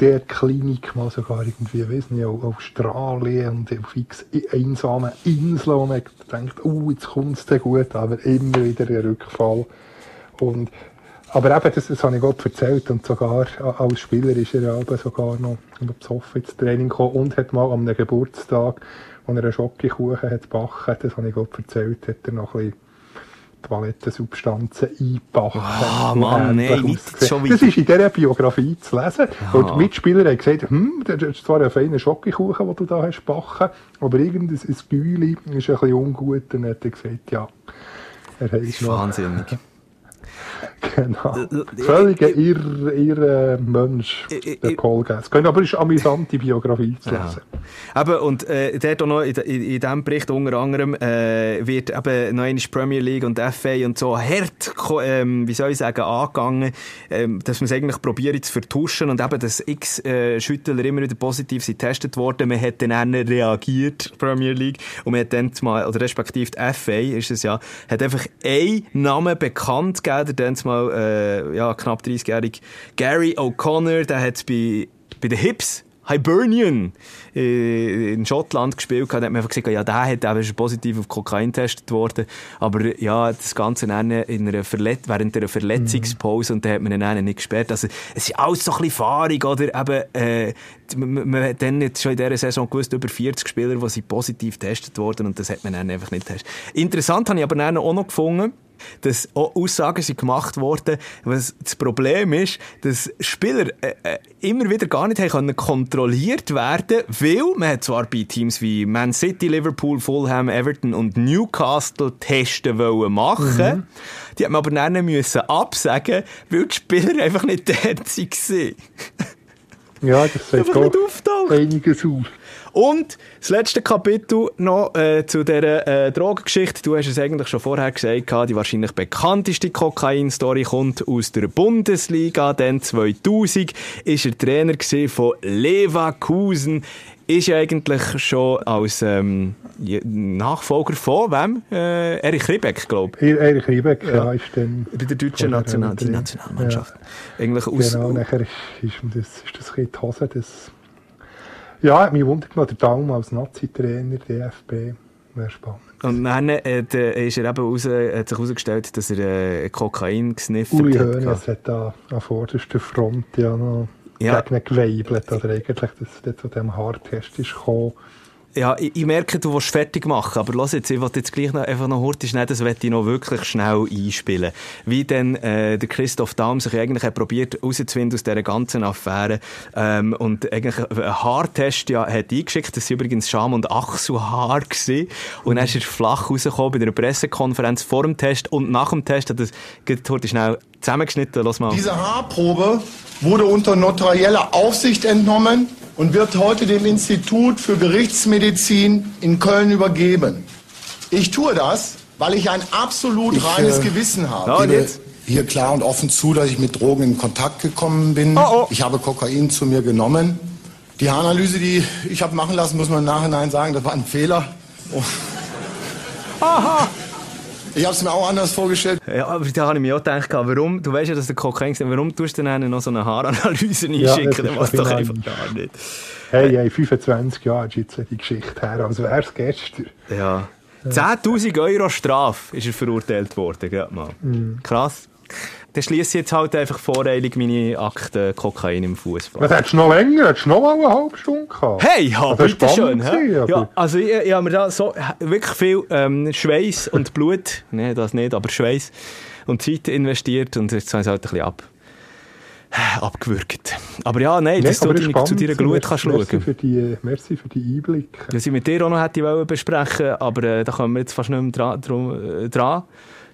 der Klinik mal sogar irgendwie, weiß nicht, auf Australien und auf x einsamen Inseln, wo man denkt, oh, jetzt kommt es gut, aber immer wieder ein Rückfall. Und, aber eben, das, das habe ich Gott erzählt und sogar als Spieler ist er ja eben sogar noch besoffen ins Training gekommen und hat mal am Geburtstag, wo er einen Schokokuchen hat gebacken, das habe ich Gott erzählt, hat er noch ein bisschen Toilettensubstanzen einpacken. Ah, Und Mann, nein, nicht schon Das wieder. ist in dieser Biografie zu lesen. Und die Mitspieler haben gesagt, hm, das ist zwar ein feiner Schokokuchen, den du da hast gebacken, aber irgendein ein Güli ist ein bisschen ungut. Dann hat er gesagt, ja, er hat noch... Wahnsinnig. Genau. Völliger irr, irr Mensch, der Paul Gascoigne. Aber es ist eine amüsante Biografie zu Ja. lesen. Eben, und äh, dort auch noch in, in, in diesem Bericht unter anderem äh, wird eben noch einmal Premier League und FA und so hart, ähm, wie soll ich sagen, angegangen, ähm, dass man es eigentlich probiert zu vertuschen und eben, dass x äh, Schüttler immer wieder positiv sind getestet worden. Man hat dann reagiert, Premier League, und man hat dann mal, oder respektive die FA ist es ja, hat einfach einen Namen bekannt gegeben, dann mal äh, ja, knapp 30-jährige Gary O'Connor, der hat bei, bei den Hips Hibernian äh, in Schottland gespielt hat, hat man einfach gesagt, ja, der hat eben schon positiv auf Kokain getestet worden, aber ja, das Ganze dann in einer Verlet während einer Verletzungspause und da hat man ihn dann nicht gesperrt. Also, es ist alles so ein bisschen fahrig, oder? Eben, äh, man, hat dann jetzt schon in dieser Saison gewusst, über 40 Spieler, die positiv getestet worden und das hat man dann einfach nicht getestet. Interessant habe ich aber dann auch noch gefunden, dass auch Aussagen sind gemacht worden, was das Problem ist, dass Spieler äh, äh, immer wieder gar nicht haben können kontrolliert werden, weil man hat zwar bei Teams wie Man City, Liverpool, Fulham, Everton und Newcastle Testen wollen machen, die hat man aber dann müssen absagen, weil die Spieler einfach nicht dort waren. Ja, das sagt auch einiges aus. Und das letzte Kapitel noch äh, zu dieser äh, Drogengeschichte. Du hast es eigentlich schon vorher gesagt, die wahrscheinlich bekannteste Kokain-Story kommt aus der Bundesliga. Dann 2000 ist er Trainer von Leverkusen. Ist ja eigentlich schon als ähm, Nachfolger von wem? Äh, Erich Ribbeck, glaube ich. Er- Erich Riebeck, ja. ist dann... Bei der deutschen National die drin. Nationalmannschaft. Eigentlich aus, Genau, nachher ist, ist, das, ist das ein bisschen die Hose. Das, ja, mich wundert noch der Daumen als Nazi-Trainer, DFB, wäre spannend. Und dann äh, der- ist er eben raus, hat sich herausgestellt, dass er äh, Kokain gesniffert Uli hat. Hoeneß hat da an vorderster Front ja noch Ja. gegen ihn geweibelt, oder eigentlich, dass es zu diesem Haartest ist gekommen. Ja, ich, ich merke, du willst fertig machen, aber lass jetzt, ich will jetzt gleich noch, einfach noch hurtig schnell, das möchte ich noch wirklich schnell einspielen. Wie denn äh, der Christoph Daum sich eigentlich hat probiert rauszufinden aus dieser ganzen Affäre ähm, und eigentlich einen Haartest ja, hat eingeschickt, das war übrigens Scham- und Achselhaar gewesen. und dann ist er flach rausgekommen bei einer Pressekonferenz vor dem Test und nach dem Test hat geht hurtig schnell zusammengeschnitten, lass mal. Diese Haarprobe wurde unter notarieller Aufsicht entnommen und wird heute dem Institut für Gerichtsmedizin in Köln übergeben. Ich tue das, weil ich ein absolut Ich, reines äh, Gewissen habe. Ja, jetzt? hier klar und offen zu, dass ich mit Drogen in Kontakt gekommen bin. Oh, oh. Ich habe Kokain zu mir genommen. Die Haaranalyse, die ich habe machen lassen, muss man im Nachhinein sagen, das war ein Fehler. Oh. Ich habe es mir auch anders vorgestellt. Ja, aber da habe ich mir auch gedacht, warum, du weißt ja, dass der Kokain ist, warum tust du dann noch so eine Haaranalyse einschicken? ist das doch doch einfach gar nicht. Hey, hey, 25 Jahre ist jetzt die Geschichte her, als wäre es gestern. Ja. 10.000 Euro Strafe ist er verurteilt worden, gerade mal. Krass. Dann schließe ich jetzt halt einfach voreilig meine Akte Kokain im Fußball. Was hättest du noch länger? Hättest du noch mal eine halbe Stunde gehabt? Hey, ja, Das ist bitte schön. gewesen, Ja, also ich, ich habe mir da so wirklich viel ähm, Schweiß und Blut, nee, das nicht, aber Schweiß und Zeit investiert und jetzt habe ich es halt ein bisschen ab. abgewürgt. Aber ja, nein, dass Nee, du aber deine, zu deiner Glut merci, kannst merci schauen. Für die, merci für die Einblicke. Was ich mit dir auch noch hätte besprechen aber äh, da kommen wir jetzt fast nicht mehr dran. drum- äh, dran.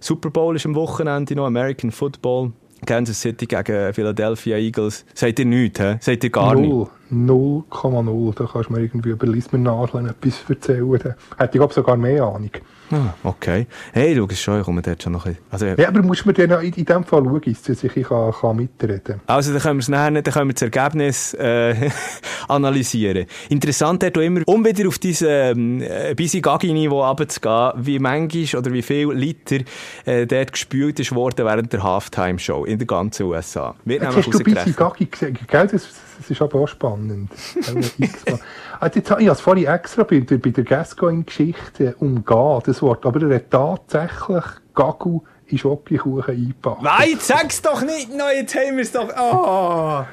Super Bowl ist am Wochenende noch, American Football. Kansas City gegen Philadelphia Eagles. Seid ihr nichts, hä? Seid ihr gar nicht? Null. 0,0. Da kannst du mir irgendwie über Lismernadeln etwas erzählen. Hätte ich glaube sogar mehr Ahnung. Ah, okay. Hey, schau es schon, ich komme dort schon noch ein bisschen. Also, Ja, aber musst du mir dann in, in dem Fall schauen, dass ich kann, kann mitreden Also, dann können wir es nachher nicht, dann können wir das Ergebnis äh, analysieren. Interessant dort auch immer, um wieder auf dieses ähm, äh, Bisi Gagi-Niveau runterzugehen, wie manchmal oder wie viel Liter äh, dort gespült ist worden während der Halftime-Show in der ganzen USA. Wird Jetzt hast du Busy. Gaggi gesehen, gell? Das, das ist aber auch spannend. Auch x-mal. Ah, jetzt habe ich es vorhin extra bei, der- bei der Gascoigne-Geschichte umgehen, das Wort. Aber er hat tatsächlich Gagu in Schokokuchen eingepackt. Nein, jetzt sag's doch nicht! Nein, jetzt haben wir es doch... Oh.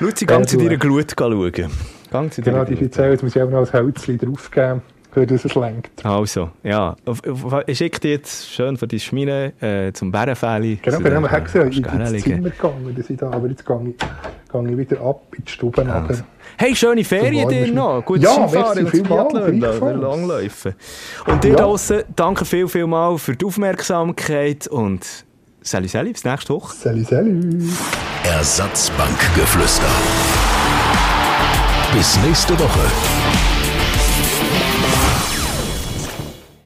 Luzi, gang zu deiner. Glut schauen. Gang zu Genau, die Glut. erzählen, jetzt muss ich auch noch ein Hölzchen draufgeben, für das es lenkt. Also, ja. Schicke dir jetzt schön von deiner Schmine äh, zum Bärenfäli. Genau, Zu wir haben bin gerne ins. Zimmer gegangen, dass ich da, aber jetzt gehe ich, gehe ich wieder ab in die Stube. Also. Hey, schöne Ferien dir noch. Gutes Ja, Skifahren und Biathlon. Langläufen. Und dir Ja. draussen, danke viel, viel mal für die Aufmerksamkeit und Sally Sally, bis nächste Woche. Salut, salut. Ersatzbankgeflüster. Bis nächste Woche.